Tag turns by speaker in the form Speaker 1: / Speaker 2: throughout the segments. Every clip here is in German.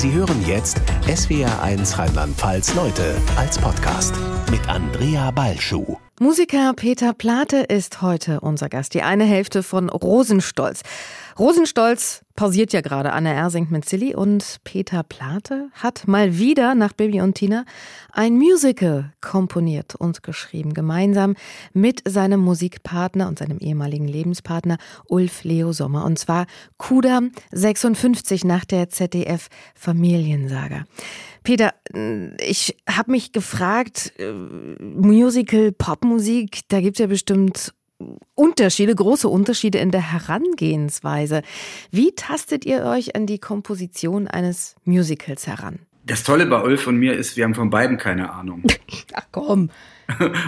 Speaker 1: Sie hören jetzt SWR1 Rheinland-Pfalz Leute als Podcast mit Andrea Balschuh.
Speaker 2: Musiker Peter Plate ist heute unser Gast, die eine Hälfte von Rosenstolz. Rosenstolz pausiert ja gerade. Anne R. singt mit Silly und Peter Plate hat mal wieder nach Bibi und Tina ein Musical komponiert und geschrieben, gemeinsam mit seinem Musikpartner und seinem ehemaligen Lebenspartner Ulf Leo Sommer. Und zwar Kudam 56 nach der ZDF Familiensaga. Peter, ich habe mich gefragt, äh, Musical, Popmusik, da gibt es ja bestimmt Unterschiede, große Unterschiede in der Herangehensweise. Wie tastet ihr euch an die Komposition eines Musicals heran?
Speaker 3: Das Tolle bei Ulf und mir ist, wir haben von beiden keine Ahnung.
Speaker 2: Ach komm.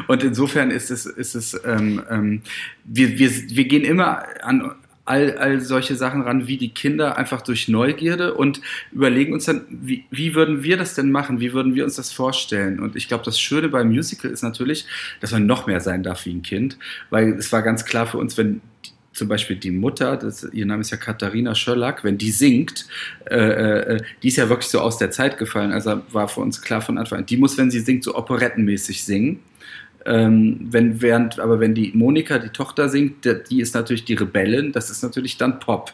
Speaker 3: Und insofern ist es, ist es ähm, ähm, wir, wir, wir gehen immer an all, all solche Sachen ran, wie die Kinder, einfach durch Neugierde und überlegen uns dann, wie, wie würden wir das denn machen? Wie würden wir uns das vorstellen? Und ich glaube, das Schöne beim Musical ist natürlich, dass man noch mehr sein darf wie ein Kind, weil es war ganz klar für uns, wenn zum Beispiel die Mutter, das, ihr Name ist ja Katharina Schöllack, wenn die singt, äh, äh, die ist ja wirklich so aus der Zeit gefallen. Also war für uns klar von Anfang an, die muss, wenn sie singt, so operettenmäßig singen. Ähm, wenn, während, aber wenn die Monika, die Tochter singt, die ist natürlich die Rebellin, das ist natürlich dann Pop.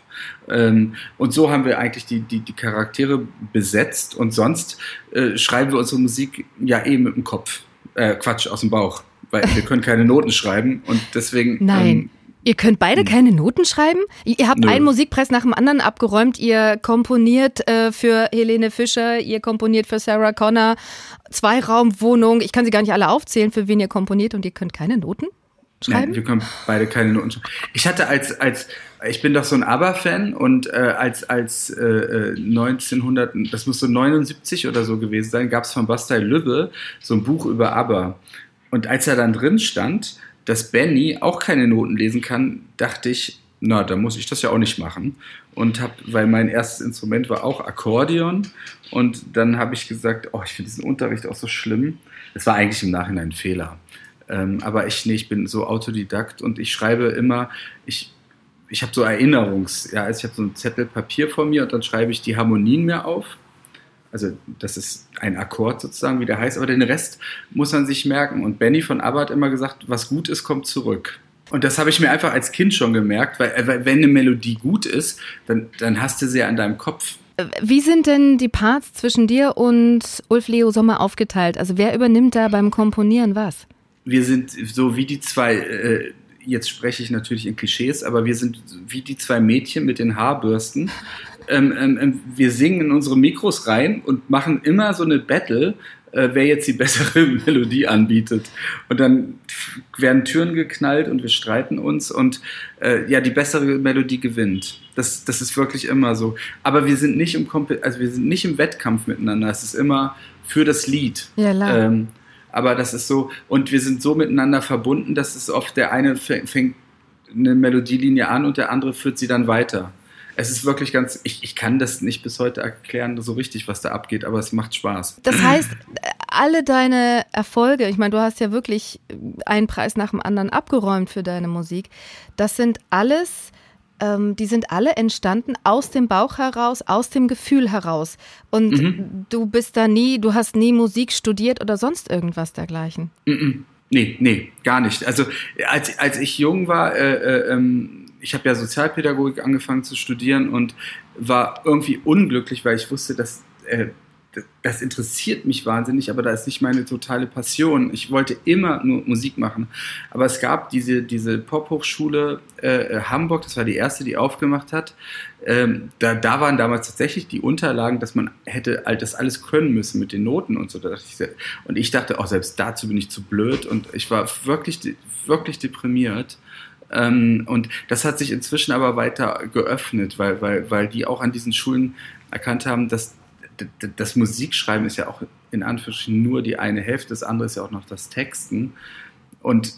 Speaker 3: Ähm, und so haben wir eigentlich die, die, die Charaktere besetzt und sonst äh, schreiben wir unsere Musik ja eh mit dem Kopf. Äh, Quatsch, aus dem Bauch. Weil wir können keine Noten schreiben und deswegen.
Speaker 2: Nein. Ähm, Ihr könnt beide hm. keine Noten schreiben? Ihr habt Nö. einen Musikpreis nach dem anderen abgeräumt. Ihr komponiert äh, für Helene Fischer, ihr komponiert für Sarah Connor, Zweiraumwohnung. Ich kann sie gar nicht alle aufzählen, für wen ihr komponiert und ihr könnt keine Noten schreiben?
Speaker 3: Nein, wir können beide keine Noten schreiben. Ich hatte als, als ich bin doch so ein ABBA-Fan und äh, als, als äh, 1900, äh, das muss so 79 oder so gewesen sein, gab es von Bastei Lübbe so ein Buch über ABBA. Und als er dann drin stand, dass Benny auch keine Noten lesen kann, dachte ich, na, da muss ich das ja auch nicht machen. Und habe, weil mein erstes Instrument war auch Akkordeon. Und dann habe ich gesagt, oh, ich finde diesen Unterricht auch so schlimm. Es war eigentlich im Nachhinein ein Fehler. Ähm, aber ich, nee, ich bin so Autodidakt und ich schreibe immer, ich, ich habe so Erinnerungs, ja, also ich habe so ein Zettel Papier vor mir und dann schreibe ich die Harmonien mir auf also das ist ein Akkord sozusagen, wie der heißt, aber den Rest muss man sich merken. Und Benny von ABBA hat immer gesagt, was gut ist, kommt zurück. Und das habe ich mir einfach als Kind schon gemerkt, weil, weil wenn eine Melodie gut ist, dann, dann hast du sie ja an deinem Kopf.
Speaker 2: Wie sind denn die Parts zwischen dir und Ulf Leo Sommer aufgeteilt? Also wer übernimmt da beim Komponieren was?
Speaker 3: Wir sind so wie die zwei, äh, jetzt spreche ich natürlich in Klischees, aber wir sind wie die zwei Mädchen mit den Haarbürsten. Ähm, ähm, ähm, wir singen in unsere Mikros rein und machen immer so eine Battle, äh, wer jetzt die bessere Melodie anbietet. Und dann werden Türen geknallt und wir streiten uns und äh, ja, die bessere Melodie gewinnt. Das, das ist wirklich immer so. Aber wir sind nicht im Komp also wir sind nicht im Wettkampf miteinander. Es ist immer für das Lied.
Speaker 2: Ja,
Speaker 3: ähm, aber das ist so, und wir sind so miteinander verbunden, dass es oft der eine fängt eine Melodielinie an und der andere führt sie dann weiter es ist wirklich ganz, ich, ich kann das nicht bis heute erklären, so richtig, was da abgeht, aber es macht Spaß.
Speaker 2: Das heißt, alle deine Erfolge, ich meine, du hast ja wirklich einen Preis nach dem anderen abgeräumt für deine Musik, das sind alles ähm, die sind alle entstanden aus dem Bauch heraus, aus dem Gefühl heraus. Und mhm. du bist da nie, du hast nie Musik studiert oder sonst irgendwas dergleichen.
Speaker 3: Mhm. Nee, nee, gar nicht. Also als, als ich jung war, äh, äh, ähm, ich habe ja Sozialpädagogik angefangen zu studieren und war irgendwie unglücklich, weil ich wusste, dass äh, das interessiert mich wahnsinnig, aber da ist nicht meine totale Passion. Ich wollte immer nur Musik machen. Aber es gab diese, diese Pop-Hochschule äh, Hamburg, das war die erste, die aufgemacht hat. Ähm, da, da waren damals tatsächlich die Unterlagen, dass man hätte das alles können müssen mit den Noten und so. Und ich dachte, auch oh, selbst dazu bin ich zu blöd. Und ich war wirklich, wirklich deprimiert. Ähm, und das hat sich inzwischen aber weiter geöffnet, weil, weil, weil die auch an diesen Schulen erkannt haben, dass das Musikschreiben ist ja auch in Anführungsstrichen nur die eine Hälfte, das andere ist ja auch noch das Texten. Und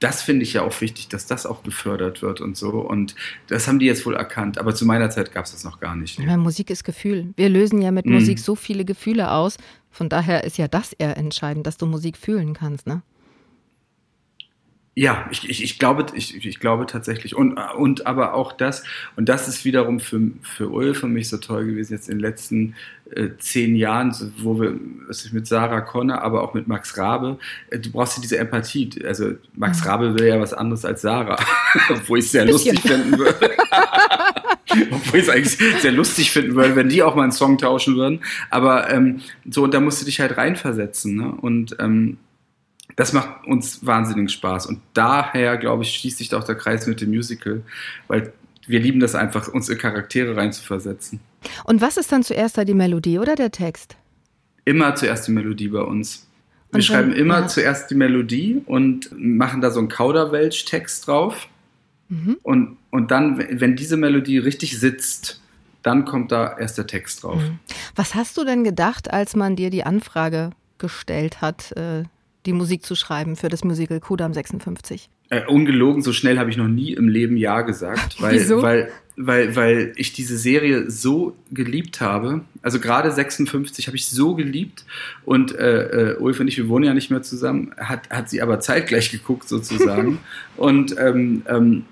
Speaker 3: das finde ich ja auch wichtig, dass das auch gefördert wird und so. Und das haben die jetzt wohl erkannt. Aber zu meiner Zeit gab es das noch gar nicht.
Speaker 2: Ja, Musik ist Gefühl. Wir lösen ja mit mhm. Musik so viele Gefühle aus. Von daher ist ja das eher entscheidend, dass du Musik fühlen kannst, ne?
Speaker 3: Ja, ich, ich, ich glaube, ich, ich glaube tatsächlich. Und, und aber auch das, und das ist wiederum für, für Ulf und mich so toll gewesen, jetzt in den letzten äh, zehn Jahren, wo wir, was ich mit Sarah Conner, aber auch mit Max Rabe, äh, du brauchst ja diese Empathie. Also Max mhm. Rabe will ja was anderes als Sarah, obwohl ich es sehr lustig finden würde. obwohl ich es eigentlich sehr lustig finden würde, wenn die auch mal einen Song tauschen würden. Aber ähm, so, und da musst du dich halt reinversetzen. Ne? Und ähm, das macht uns wahnsinnig Spaß. Und daher, glaube ich, schließt sich auch der Kreis mit dem Musical, weil wir lieben das einfach, uns in Charaktere reinzuversetzen.
Speaker 2: Und was ist dann zuerst da die Melodie oder der Text?
Speaker 3: Immer zuerst die Melodie bei uns. Wir und schreiben immer ja. zuerst die Melodie und machen da so einen Kauderwelsch-Text drauf. Mhm. Und, und dann, wenn diese Melodie richtig sitzt, dann kommt da erst der Text drauf. Mhm.
Speaker 2: Was hast du denn gedacht, als man dir die Anfrage gestellt hat, äh, die Musik zu schreiben für das Musical Kudam 56?
Speaker 3: Äh, ungelogen, so schnell habe ich noch nie im Leben Ja gesagt, weil,
Speaker 2: Wieso?
Speaker 3: weil, weil, weil ich diese Serie so geliebt habe. Also gerade 56 habe ich so geliebt und äh, äh, Ulf und ich, wir wohnen ja nicht mehr zusammen, hat, hat sie aber zeitgleich geguckt sozusagen. und ähm, ähm,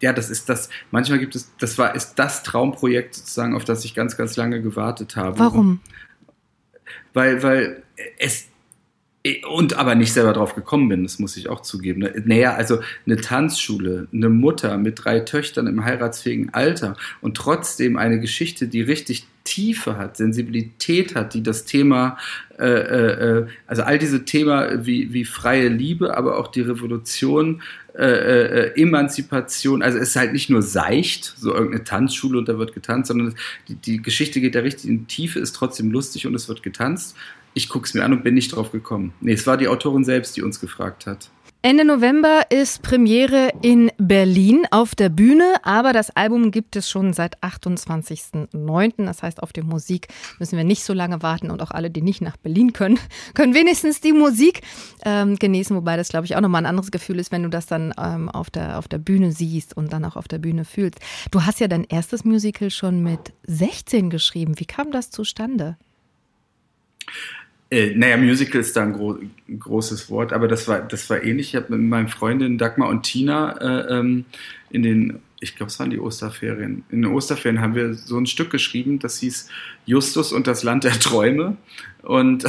Speaker 3: ja, das ist das, manchmal gibt es, das war, ist das Traumprojekt sozusagen, auf das ich ganz, ganz lange gewartet habe.
Speaker 2: Warum?
Speaker 3: Weil, weil es, und aber nicht selber drauf gekommen bin, das muss ich auch zugeben. Ne? Naja, also eine Tanzschule, eine Mutter mit drei Töchtern im heiratsfähigen Alter und trotzdem eine Geschichte, die richtig Tiefe hat, Sensibilität hat, die das Thema, äh, äh, äh also all diese Themen wie, wie freie Liebe, aber auch die Revolution, äh, äh, Emanzipation, also es ist halt nicht nur seicht, so irgendeine Tanzschule und da wird getanzt, sondern die, die Geschichte geht da richtig in die Tiefe, ist trotzdem lustig und es wird getanzt ich gucke es mir an und bin nicht drauf gekommen. Nee, es war die Autorin selbst, die uns gefragt hat.
Speaker 2: Ende November ist Premiere in Berlin auf der Bühne, aber das Album gibt es schon seit 28.09. Das heißt, auf die Musik müssen wir nicht so lange warten und auch alle, die nicht nach Berlin können, können wenigstens die Musik ähm, genießen, wobei das, glaube ich, auch nochmal ein anderes Gefühl ist, wenn du das dann ähm, auf, der, auf der Bühne siehst und dann auch auf der Bühne fühlst. Du hast ja dein erstes Musical schon mit 16 geschrieben. Wie kam das zustande?
Speaker 3: Äh, naja, Musical ist da ein, gro großes Wort, aber das war, das war ähnlich. Ich habe mit meinen Freundinnen Dagmar und Tina äh, ähm, in den, ich glaube, es waren die Osterferien. In den Osterferien haben wir so ein Stück geschrieben, das hieß Justus und das Land der Träume. Und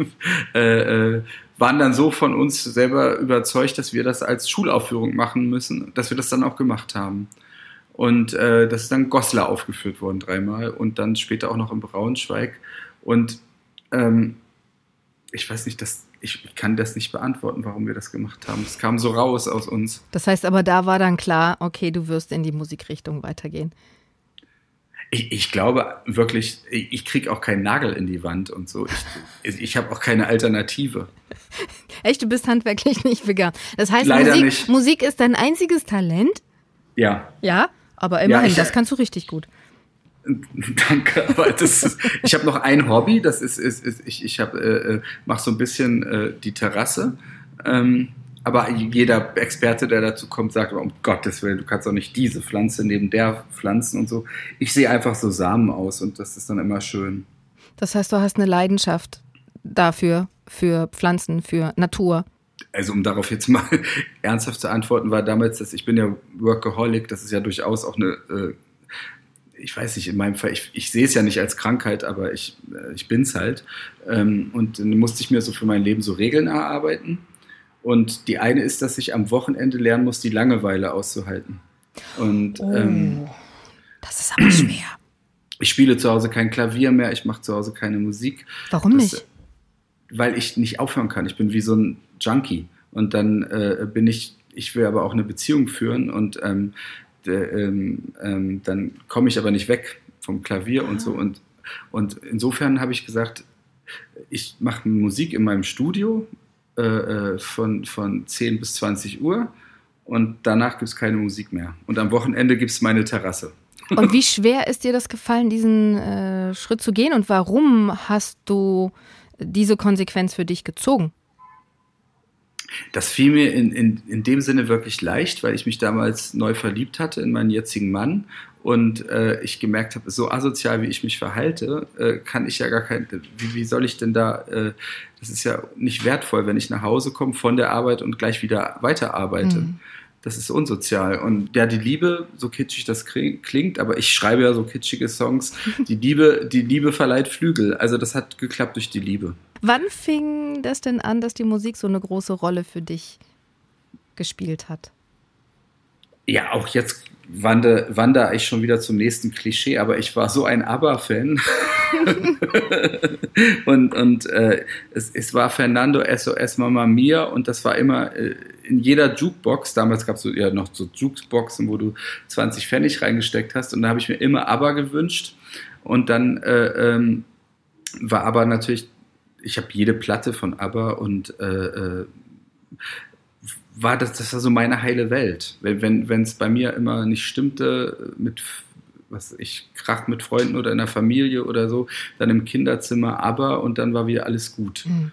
Speaker 3: äh, äh, waren dann so von uns selber überzeugt, dass wir das als Schulaufführung machen müssen, dass wir das dann auch gemacht haben. Und äh, das ist dann Goslar aufgeführt worden dreimal und dann später auch noch in Braunschweig. Und ähm, ich weiß nicht, das, ich kann das nicht beantworten, warum wir das gemacht haben. Es kam so raus aus uns.
Speaker 2: Das heißt aber, da war dann klar, okay, du wirst in die Musikrichtung weitergehen.
Speaker 3: Ich, ich glaube wirklich, ich kriege auch keinen Nagel in die Wand und so. Ich, ich habe auch keine Alternative.
Speaker 2: Echt, du bist handwerklich nicht begabt. Das heißt,
Speaker 3: Leider
Speaker 2: Musik,
Speaker 3: nicht.
Speaker 2: Musik ist dein einziges Talent?
Speaker 3: Ja.
Speaker 2: Ja, aber immerhin, ja, ich, das kannst du richtig gut.
Speaker 3: Danke, aber das ich habe noch ein Hobby, das ist, ist, ist ich, ich habe äh, äh mache so ein bisschen äh, die Terrasse. Ähm, aber jeder Experte, der dazu kommt, sagt, um Gottes Willen, du kannst doch nicht diese Pflanze neben der pflanzen und so. Ich sehe einfach so Samen aus und das ist dann immer schön.
Speaker 2: Das heißt, du hast eine Leidenschaft dafür, für Pflanzen, für Natur.
Speaker 3: Also um darauf jetzt mal ernsthaft zu antworten, war damals, dass ich bin ja Workaholic, das ist ja durchaus auch eine äh, ich weiß nicht, in meinem Fall, ich, ich sehe es ja nicht als Krankheit, aber ich, äh, ich bin es halt. Ähm, und dann musste ich mir so für mein Leben so Regeln erarbeiten. Und die eine ist, dass ich am Wochenende lernen muss, die Langeweile auszuhalten. Und
Speaker 2: oh, ähm, das ist aber schwer.
Speaker 3: Ich spiele zu Hause kein Klavier mehr, ich mache zu Hause keine Musik.
Speaker 2: Warum das, nicht?
Speaker 3: Weil ich nicht aufhören kann. Ich bin wie so ein Junkie. Und dann äh, bin ich, ich will aber auch eine Beziehung führen und ähm, ähm, ähm, dann komme ich aber nicht weg vom Klavier und so. Und, und insofern habe ich gesagt, ich mache Musik in meinem Studio äh, äh von, von 10 bis 20 Uhr und danach gibt es keine Musik mehr. Und am Wochenende gibt es meine Terrasse.
Speaker 2: Und wie schwer ist dir das gefallen, diesen äh, Schritt zu gehen und warum hast du diese Konsequenz für dich gezogen?
Speaker 3: Das fiel mir in, in, in dem Sinne wirklich leicht, weil ich mich damals neu verliebt hatte in meinen jetzigen Mann und äh, ich gemerkt habe, so asozial wie ich mich verhalte, äh, kann ich ja gar kein, wie, wie soll ich denn da, äh, das ist ja nicht wertvoll, wenn ich nach Hause komme von der Arbeit und gleich wieder weiterarbeite. Mhm. Das ist unsozial. Und ja, die Liebe, so kitschig das klingt, aber ich schreibe ja so kitschige Songs. Die Liebe, die Liebe verleiht Flügel. Also das hat geklappt durch die Liebe.
Speaker 2: Wann fing das denn an, dass die Musik so eine große Rolle für dich gespielt hat?
Speaker 3: Ja, auch jetzt wandere, wandere ich schon wieder zum nächsten Klischee, aber ich war so ein ABBA-Fan. und und äh, es, es war Fernando SOS Mama Mia und das war immer äh, in jeder Jukebox, damals gab es so, ja noch so Jukeboxen, wo du 20 Pfennig reingesteckt hast und da habe ich mir immer ABBA gewünscht und dann äh, ähm, war aber natürlich, ich habe jede Platte von ABBA und äh, äh, war das, das war so meine heile Welt. Wenn wenn es bei mir immer nicht stimmte mit was ich krach mit Freunden oder in der Familie oder so, dann im Kinderzimmer, aber und dann war wieder alles gut. Mhm.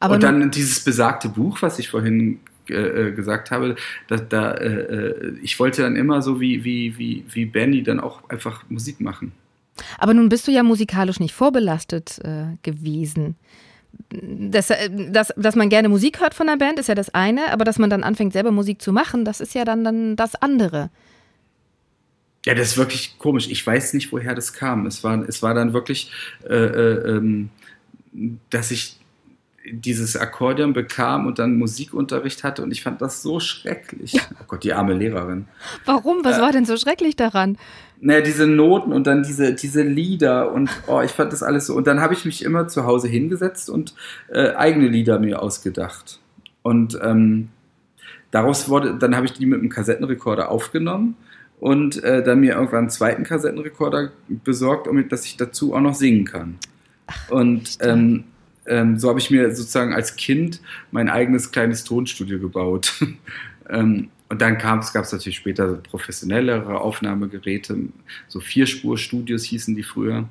Speaker 3: und dann dieses besagte Buch, was ich vorhin äh, äh, gesagt habe, da, da äh, äh, ich wollte dann immer so wie wie wie wie Benny dann auch einfach Musik machen.
Speaker 2: Aber nun bist du ja musikalisch nicht vorbelastet äh, gewesen dass, dass, dass man gerne Musik hört von der Band, ist ja das eine, aber dass man dann anfängt, selber Musik zu machen, das ist ja dann, dann das andere.
Speaker 3: Ja, das ist wirklich komisch. Ich weiß nicht, woher das kam. Es war, es war dann wirklich, äh, äh, ähm, dass ich dieses Akkordeon bekam und dann Musikunterricht hatte und ich fand das so schrecklich. Ja. Oh Gott, die arme Lehrerin.
Speaker 2: Warum? Was äh, war denn so schrecklich daran?
Speaker 3: Naja, diese Noten und dann diese, diese Lieder und oh, ich fand das alles so. Und dann habe ich mich immer zu Hause hingesetzt und äh, eigene Lieder mir ausgedacht. Und ähm, daraus wurde, dann habe ich die mit einem Kassettenrekorder aufgenommen und äh, dann mir irgendwann einen zweiten Kassettenrekorder besorgt, damit dass ich dazu auch noch singen kann. Ach, und ähm, ähm, so habe ich mir sozusagen als Kind mein eigenes kleines Tonstudio gebaut. ähm, und dann gab es natürlich später so professionellere Aufnahmegeräte, so Vierspur-Studios hießen die früher.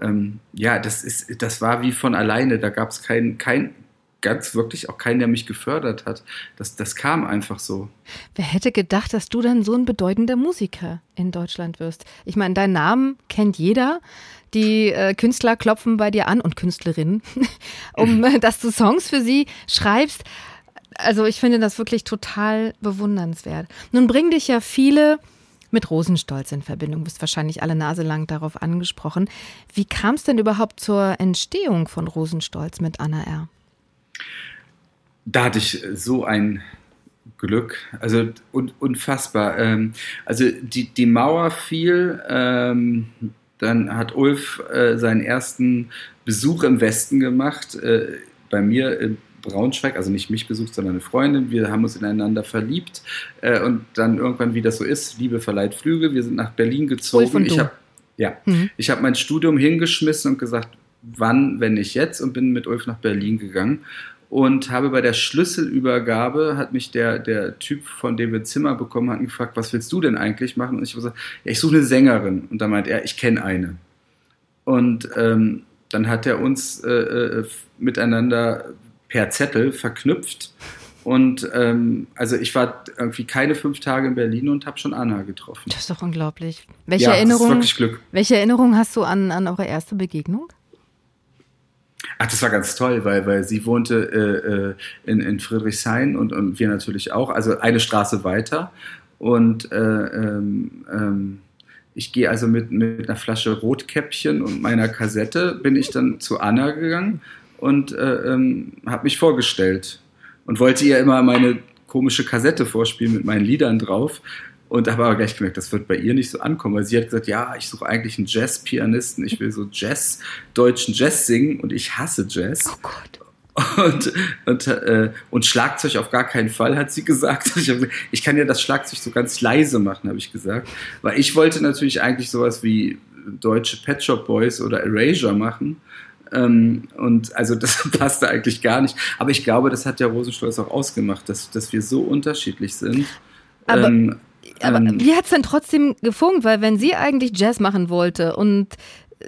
Speaker 3: Ähm, ja, das, ist, das war wie von alleine. Da gab es kein, kein, ganz wirklich auch keinen, der mich gefördert hat. Das, das kam einfach so.
Speaker 2: Wer hätte gedacht, dass du dann so ein bedeutender Musiker in Deutschland wirst? Ich meine, deinen Namen kennt jeder. Die äh, Künstler klopfen bei dir an und Künstlerinnen, um dass du Songs für sie schreibst. Also ich finde das wirklich total bewundernswert. Nun bringen dich ja viele mit Rosenstolz in Verbindung. Du bist wahrscheinlich alle Nase lang darauf angesprochen. Wie kam es denn überhaupt zur Entstehung von Rosenstolz mit Anna R.?
Speaker 3: Da hatte ich so ein Glück, also un unfassbar. Ähm, also die, die Mauer fiel, ähm, dann hat Ulf äh, seinen ersten Besuch im Westen gemacht, äh, bei mir in Braunschweig, also nicht mich besucht, sondern eine Freundin. Wir haben uns ineinander verliebt äh, und dann irgendwann, wie das so ist, Liebe verleiht Flüge. Wir sind nach Berlin gezogen. Ich habe ja, mhm. ich habe mein Studium hingeschmissen und gesagt, wann, wenn nicht jetzt, und bin mit Ulf nach Berlin gegangen und habe bei der Schlüsselübergabe, hat mich der, der Typ, von dem wir Zimmer bekommen hatten, gefragt, was willst du denn eigentlich machen? Und ich habe gesagt, ja, ich suche eine Sängerin. Und da meint er, ich kenne eine. Und ähm, dann hat er uns äh, äh, miteinander per Zettel verknüpft. Und ähm, also ich war irgendwie keine fünf Tage in Berlin und habe schon Anna getroffen.
Speaker 2: Das ist doch unglaublich. Welche ja, Erinnerung? Welche Erinnerung hast du an, an eure erste Begegnung?
Speaker 3: Ach, das war ganz toll, weil, weil sie wohnte äh, äh, in, in Friedrichshain und, und wir natürlich auch, also eine Straße weiter. Und äh, ähm, ähm, ich gehe also mit, mit einer Flasche Rotkäppchen und meiner Kassette, bin ich dann zu Anna gegangen und äh, ähm, habe mich vorgestellt und wollte ihr immer meine komische Kassette vorspielen mit meinen Liedern drauf. Und habe aber gleich gemerkt, das wird bei ihr nicht so ankommen, weil sie hat gesagt, ja, ich suche eigentlich einen Jazz-Pianisten, ich will so Jazz, deutschen Jazz singen und ich hasse Jazz. Oh Gott. Und, und, äh, und Schlagzeug auf gar keinen Fall, hat sie gesagt. Ich, hab, ich kann ja das Schlagzeug so ganz leise machen, habe ich gesagt. Weil ich wollte natürlich eigentlich sowas wie deutsche Pet Shop Boys oder Erasure machen. Ähm, und also das passte eigentlich gar nicht. Aber ich glaube, das hat ja Rosenstolz auch ausgemacht, dass, dass wir so unterschiedlich sind.
Speaker 2: Aber ähm, aber ähm, wie hat es denn trotzdem gefunkt? Weil wenn sie eigentlich Jazz machen wollte und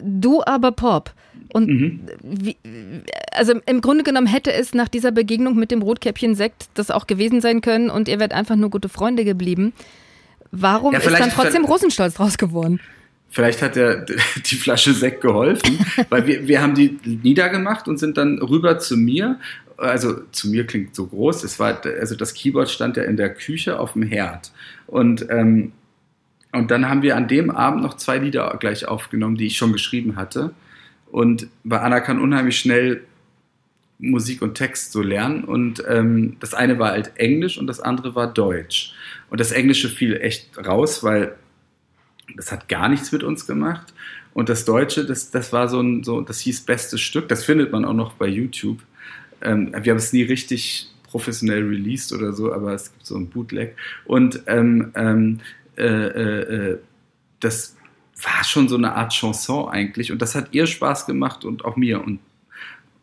Speaker 2: du aber Pop. Und mhm. wie, also im Grunde genommen hätte es nach dieser Begegnung mit dem Rotkäppchen-Sekt das auch gewesen sein können und ihr wärt einfach nur gute Freunde geblieben. Warum
Speaker 3: Ja,
Speaker 2: ist dann trotzdem Rosenstolz draus geworden?
Speaker 3: Vielleicht hat der, die Flasche Sekt geholfen, weil wir, wir haben die niedergemacht und sind dann rüber zu mir. Also zu mir klingt so groß. Es war, also das Keyboard stand ja in der Küche auf dem Herd. Und, ähm, und dann haben wir an dem Abend noch zwei Lieder gleich aufgenommen, die ich schon geschrieben hatte. Und bei Anna kann unheimlich schnell Musik und Text so lernen. Und ähm, das eine war halt Englisch und das andere war Deutsch. Und das Englische fiel echt raus, weil das hat gar nichts mit uns gemacht. Und das Deutsche, das, das war so ein, so, das hieß bestes Stück. Das findet man auch noch bei YouTube. Ähm, wir haben es nie richtig professionell released oder so, aber es gibt so ein Bootleg. Und ähm, ähm, äh, äh, äh, das war schon so eine Art Chanson eigentlich. Und das hat ihr Spaß gemacht und auch mir. Und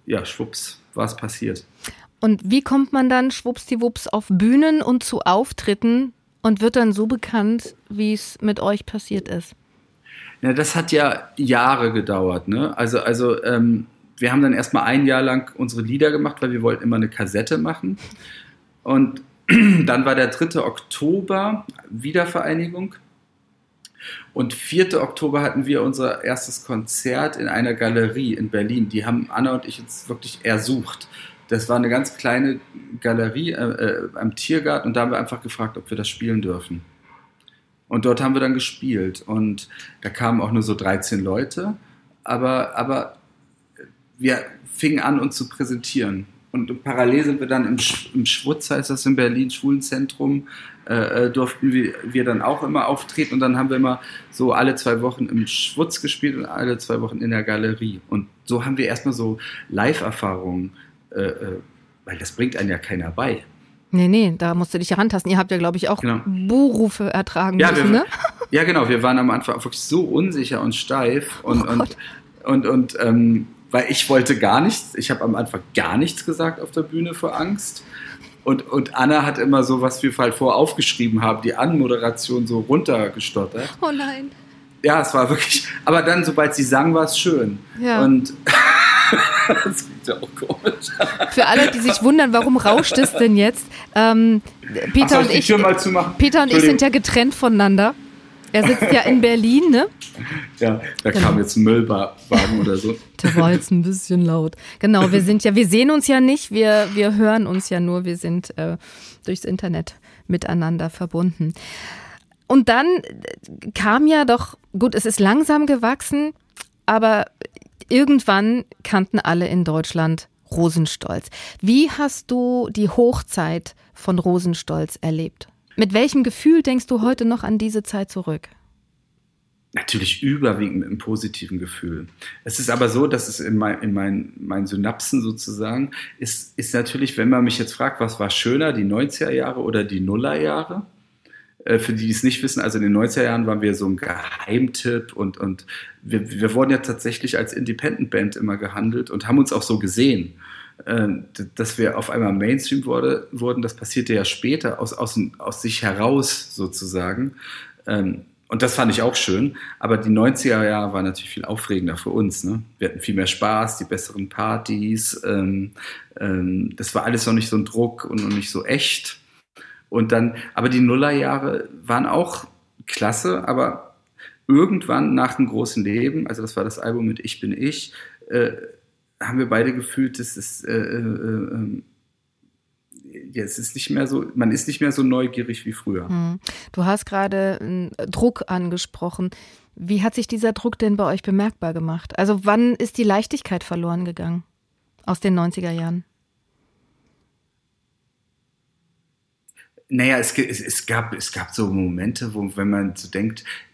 Speaker 3: ja, schwupps, war es passiert.
Speaker 2: Und wie kommt man dann schwuppsdiwupps auf Bühnen und zu Auftritten und wird dann so bekannt, wie es mit euch passiert ist?
Speaker 3: Ja, das hat ja Jahre gedauert. Ne? Also, also ähm, wir haben dann erstmal ein Jahr lang unsere Lieder gemacht, weil wir wollten immer eine Kassette machen. Und dann war der 3. Oktober Wiedervereinigung. Und 4. Oktober hatten wir unser erstes Konzert in einer Galerie in Berlin. Die haben Anna und ich uns wirklich ersucht. Das war eine ganz kleine Galerie äh, äh, am Tiergarten und da haben wir einfach gefragt, ob wir das spielen dürfen. Und dort haben wir dann gespielt. Und da kamen auch nur so 13 Leute. Aber, aber wir fingen an, uns zu präsentieren. Und parallel sind wir dann im, Sch im Schwutz, heißt das in Berlin, Schwulenzentrum, äh, äh, durften wir, wir dann auch immer auftreten. Und dann haben wir immer so alle zwei Wochen im Schwutz gespielt und alle zwei Wochen in der Galerie. Und so haben wir erstmal so Live-Erfahrungen, äh, äh, weil das bringt einen ja keiner bei.
Speaker 2: Nee, nee, da musst du dich herantasten. Ihr habt ja, glaube ich, auch
Speaker 3: Genau.
Speaker 2: Buhrufe ertragen
Speaker 3: Ja,
Speaker 2: müssen,
Speaker 3: wir,
Speaker 2: ne?
Speaker 3: ja, genau. Wir waren am Anfang wirklich so unsicher und steif und,
Speaker 2: Oh Gott.
Speaker 3: und, und, und ähm, weil ich wollte gar nichts. Ich habe am Anfang gar nichts gesagt auf der Bühne vor Angst. Und, und Anna hat immer so, was wir halt vorher aufgeschrieben haben, die Anmoderation so runtergestottert.
Speaker 2: Oh nein.
Speaker 3: Ja, es war wirklich, aber dann, sobald sie sang, war es schön.
Speaker 2: Ja.
Speaker 3: Und das klingt ja auch komisch.
Speaker 2: Für alle, die sich wundern, warum rauscht es denn jetzt? Ähm, Peter
Speaker 3: soll
Speaker 2: und ich? Peter und ich sind ja getrennt voneinander. Er sitzt ja in Berlin, ne?
Speaker 3: Ja, da
Speaker 2: Genau.
Speaker 3: kam jetzt ein Müllwagen oder so.
Speaker 2: Der war jetzt ein bisschen laut. Genau, wir sind ja, wir sehen uns ja nicht, wir, wir hören uns ja nur, wir sind äh, durchs Internet miteinander verbunden. Und dann äh, kam ja doch, gut, es ist langsam gewachsen, aber irgendwann kannten alle in Deutschland Rosenstolz. Wie hast du die Hochzeit von Rosenstolz erlebt? Mit welchem Gefühl denkst du heute noch an diese Zeit zurück?
Speaker 3: Natürlich überwiegend mit einem positiven Gefühl. Es ist aber so, dass es in, mein, in mein, meinen Synapsen sozusagen ist, ist natürlich, wenn man mich jetzt fragt, was war schöner, die 90er Jahre oder die Nullerjahre? Äh, Für die, die es nicht wissen, also in den 90er Jahren waren wir so ein Geheimtipp und, und wir, wir wurden ja tatsächlich als Independent Band immer gehandelt und haben uns auch so gesehen. Ähm, Dass wir auf einmal Mainstream wurde, wurden, das passierte ja später aus, aus, aus sich heraus sozusagen. Ähm, Und das fand ich auch schön. Aber die 90er Jahre waren natürlich viel aufregender für uns. Ne? Wir hatten viel mehr Spaß, die besseren Partys. Ähm, ähm, das war alles noch nicht so ein Druck und noch nicht so echt. Und dann, aber die Nullerjahre waren auch klasse, aber irgendwann nach dem großen Leben, also das war das Album mit Ich bin ich, äh, haben wir beide gefühlt, das ist, äh, äh, äh, ja, es ist nicht mehr so, man ist nicht mehr so neugierig wie früher.
Speaker 2: Hm. Du hast gerade äh, Druck angesprochen. Wie hat sich dieser Druck denn bei euch bemerkbar gemacht? Also wann ist die Leichtigkeit verloren gegangen aus den 90er Jahren?
Speaker 3: Naja, es, es, es, gab, es gab so Momente, wo, wenn man so denkt, äh,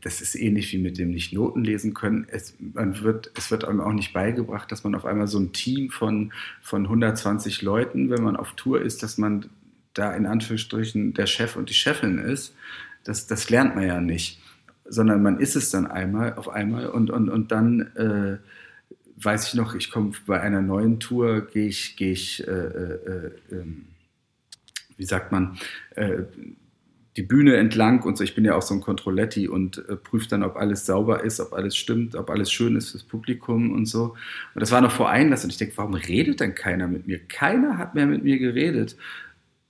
Speaker 3: das ist ähnlich wie mit dem nicht Noten lesen können. Es, man wird, es wird einem auch nicht beigebracht, dass man auf einmal so ein Team von, von 120 Leuten, wenn man auf Tour ist, dass man da in Anführungsstrichen der Chef und die Chefin ist. Das, das lernt man ja nicht. Sondern man ist es dann einmal auf einmal und, und, und dann äh, weiß ich noch, ich komme bei einer neuen Tour, gehe ich, gehe ich äh, äh, ähm, wie sagt man, äh, die Bühne entlang und so. Ich bin ja auch so ein Controletti und äh, prüfe dann, ob alles sauber ist, ob alles stimmt, ob alles schön ist fürs Publikum und so. Und das war noch vor Einlass und ich denke, warum redet denn keiner mit mir? Keiner hat mehr mit mir geredet.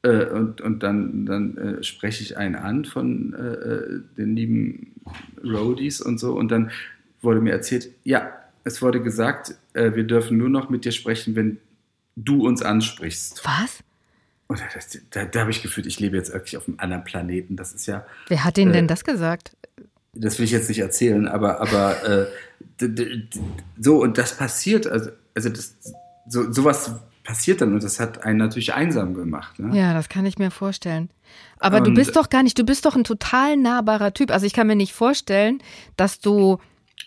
Speaker 3: Äh, und, und dann, dann äh, spreche ich einen an von äh, äh, den lieben Roadies und so. Und dann wurde mir erzählt, ja, es wurde gesagt, äh, wir dürfen nur noch mit dir sprechen, wenn du uns ansprichst.
Speaker 2: Was?
Speaker 3: Und das, da, da habe ich gefühlt, ich lebe jetzt wirklich auf einem anderen Planeten. Das ist ja.
Speaker 2: Wer hat Ihnen denn das gesagt?
Speaker 3: Das will ich jetzt nicht erzählen, aber, aber so, und das passiert, also, also das, so, sowas passiert dann und das hat einen natürlich einsam gemacht. Ne?
Speaker 2: Ja, das kann ich mir vorstellen. Aber und, du bist doch gar nicht, du bist doch ein total nahbarer Typ. Also ich kann mir nicht vorstellen, dass du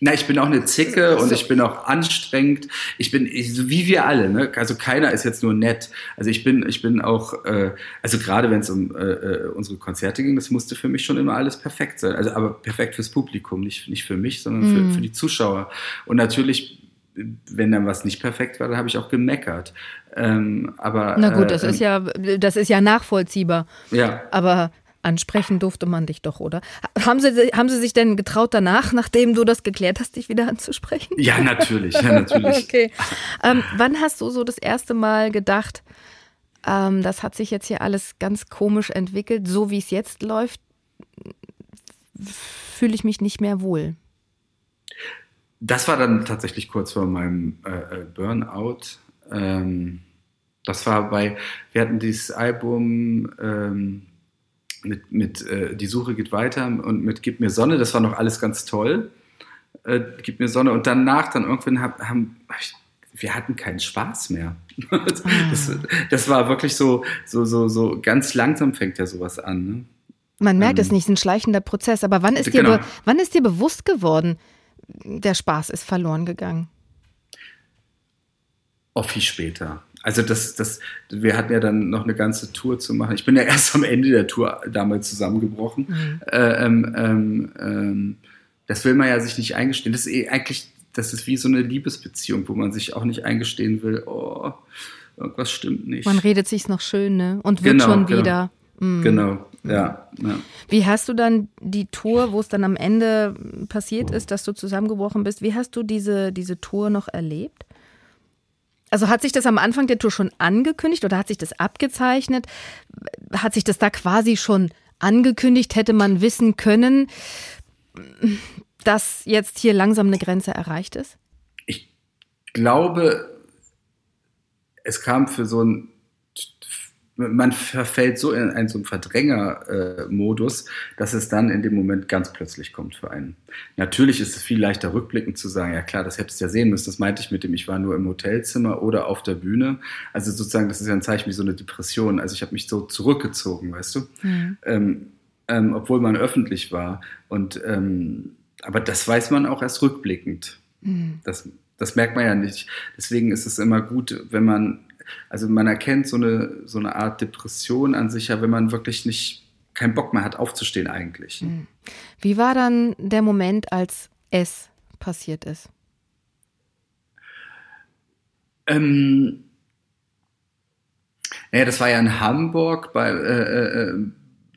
Speaker 3: na, ich bin auch eine Zicke und ich bin auch anstrengend. Ich bin ich, so wie wir alle, ne? Also keiner ist jetzt nur nett. Also ich bin, ich bin auch, äh, also gerade wenn es um äh, äh, unsere Konzerte ging, das musste für mich schon immer alles perfekt sein. Also aber perfekt fürs Publikum, nicht nicht für mich, sondern für, mm. für die Zuschauer. Und natürlich, wenn dann was nicht perfekt war, dann habe ich auch gemeckert. Ähm, aber
Speaker 2: na gut, das äh, ist ja, das ist ja nachvollziehbar.
Speaker 3: Ja.
Speaker 2: Aber Ansprechen durfte man dich doch, oder? Haben Sie, haben Sie sich denn getraut danach, nachdem du das geklärt hast, dich wieder anzusprechen?
Speaker 3: Ja, natürlich, ja, natürlich.
Speaker 2: okay. Ähm, wann hast du so das erste Mal gedacht, ähm, das hat sich jetzt hier alles ganz komisch entwickelt, so wie es jetzt läuft, fühle ich mich nicht mehr wohl?
Speaker 3: Das war dann tatsächlich kurz vor meinem äh, äh Burnout. Ähm, das war bei, wir hatten dieses Album ähm, mit, mit äh, Die Suche geht weiter und mit Gib mir Sonne, das war noch alles ganz toll. Äh, Gib mir Sonne und danach dann irgendwann hab, haben, wir hatten keinen Spaß mehr. das, das, war wirklich so, so, so, so ganz langsam fängt ja sowas an. Ne?
Speaker 2: Man merkt ähm, es nicht, es ist ein schleichender Prozess. Aber wann ist, dir genau. wann ist dir bewusst geworden, der Spaß ist verloren gegangen?
Speaker 3: Auch viel später. Also das, das, wir hatten ja dann noch eine ganze Tour zu machen. Ich bin ja erst am Ende der Tour damals zusammengebrochen. Mhm. Äh, ähm, ähm, ähm, das will man ja sich nicht eingestehen. Das ist eh eigentlich, das ist wie so eine Liebesbeziehung, wo man sich auch nicht eingestehen will, oh, irgendwas stimmt nicht.
Speaker 2: Man redet sich's noch schön, ne? Und wird genau, schon
Speaker 3: genau.
Speaker 2: wieder.
Speaker 3: Mhm. Genau, ja, ja.
Speaker 2: Wie hast du dann die Tour, wo es dann am Ende passiert ist, dass du zusammengebrochen bist, wie hast du diese, diese Tour noch erlebt? Also hat sich das am Anfang der Tour schon angekündigt oder hat sich das abgezeichnet? Hat sich das da quasi schon angekündigt? Hätte man wissen können, dass jetzt hier langsam eine Grenze erreicht ist?
Speaker 3: Ich glaube, es kam für so ein man verfällt so in einen so einen Verdränger-Modus, dass es dann in dem Moment ganz plötzlich kommt für einen. Natürlich ist es viel leichter rückblickend zu sagen, ja klar, das hättest du ja sehen müssen. Das meinte ich mit dem, ich war nur im Hotelzimmer oder auf der Bühne. Also sozusagen, das ist ja ein Zeichen wie so eine Depression. Also ich habe mich so zurückgezogen, weißt du, mhm. ähm, ähm, obwohl man öffentlich war. Und ähm, aber das weiß man auch erst rückblickend. Mhm. Das, das merkt man ja nicht. Deswegen ist es immer gut, wenn man also man erkennt so eine, so eine Art Depression an sich ja, wenn man wirklich nicht keinen Bock mehr hat, aufzustehen eigentlich. Hm.
Speaker 2: Wie war dann der Moment, als es passiert ist?
Speaker 3: Ähm, naja, das war ja in Hamburg bei, äh, äh,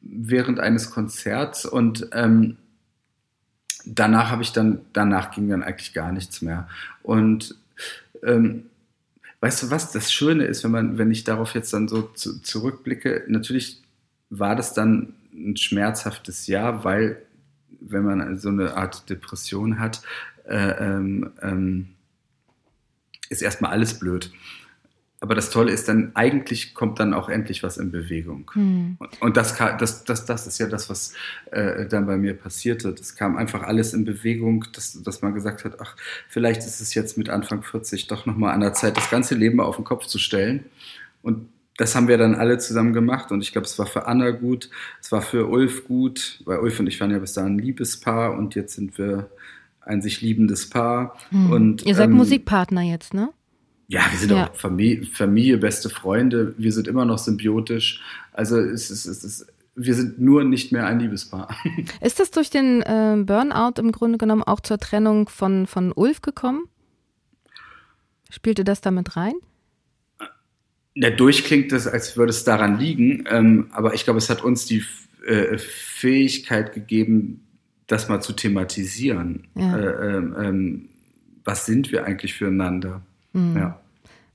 Speaker 3: während eines Konzerts und ähm, danach habe ich dann, danach ging dann eigentlich gar nichts mehr. Und ähm, weißt du was, das Schöne ist, wenn man, wenn ich darauf jetzt dann so zu, zurückblicke, natürlich war das dann ein schmerzhaftes Jahr, weil wenn man so eine Art Depression hat, äh, ähm, ähm, ist erstmal alles blöd. Aber das Tolle ist dann, eigentlich kommt dann auch endlich was in Bewegung. Mhm. Und das, das, das, das ist ja das, was äh, dann bei mir passierte. Das kam einfach alles in Bewegung, dass, dass man gesagt hat, ach, vielleicht ist es jetzt mit Anfang 40 doch nochmal an der Zeit, das ganze Leben auf den Kopf zu stellen. Und das haben wir dann alle zusammen gemacht und ich glaube, es war für Anna gut, es war für Ulf gut, weil Ulf und ich waren ja bis dahin ein Liebespaar und jetzt sind wir ein sich liebendes Paar.
Speaker 2: Hm. Und, Ihr seid ähm, Musikpartner jetzt, ne?
Speaker 3: Ja, wir sind ja. auch Familie, Familie, beste Freunde. Wir sind immer noch symbiotisch. Also es ist, es ist, wir sind nur nicht mehr ein Liebespaar.
Speaker 2: Ist das durch den äh, Burnout im Grunde genommen auch zur Trennung von, von Ulf gekommen? Spielte das damit rein?
Speaker 3: Dadurch klingt es, als würde es daran liegen. Ähm, aber ich glaube, es hat uns die äh, Fähigkeit gegeben, das mal zu thematisieren. Ja. Äh, ähm, ähm was sind wir eigentlich füreinander? Mhm. Ja.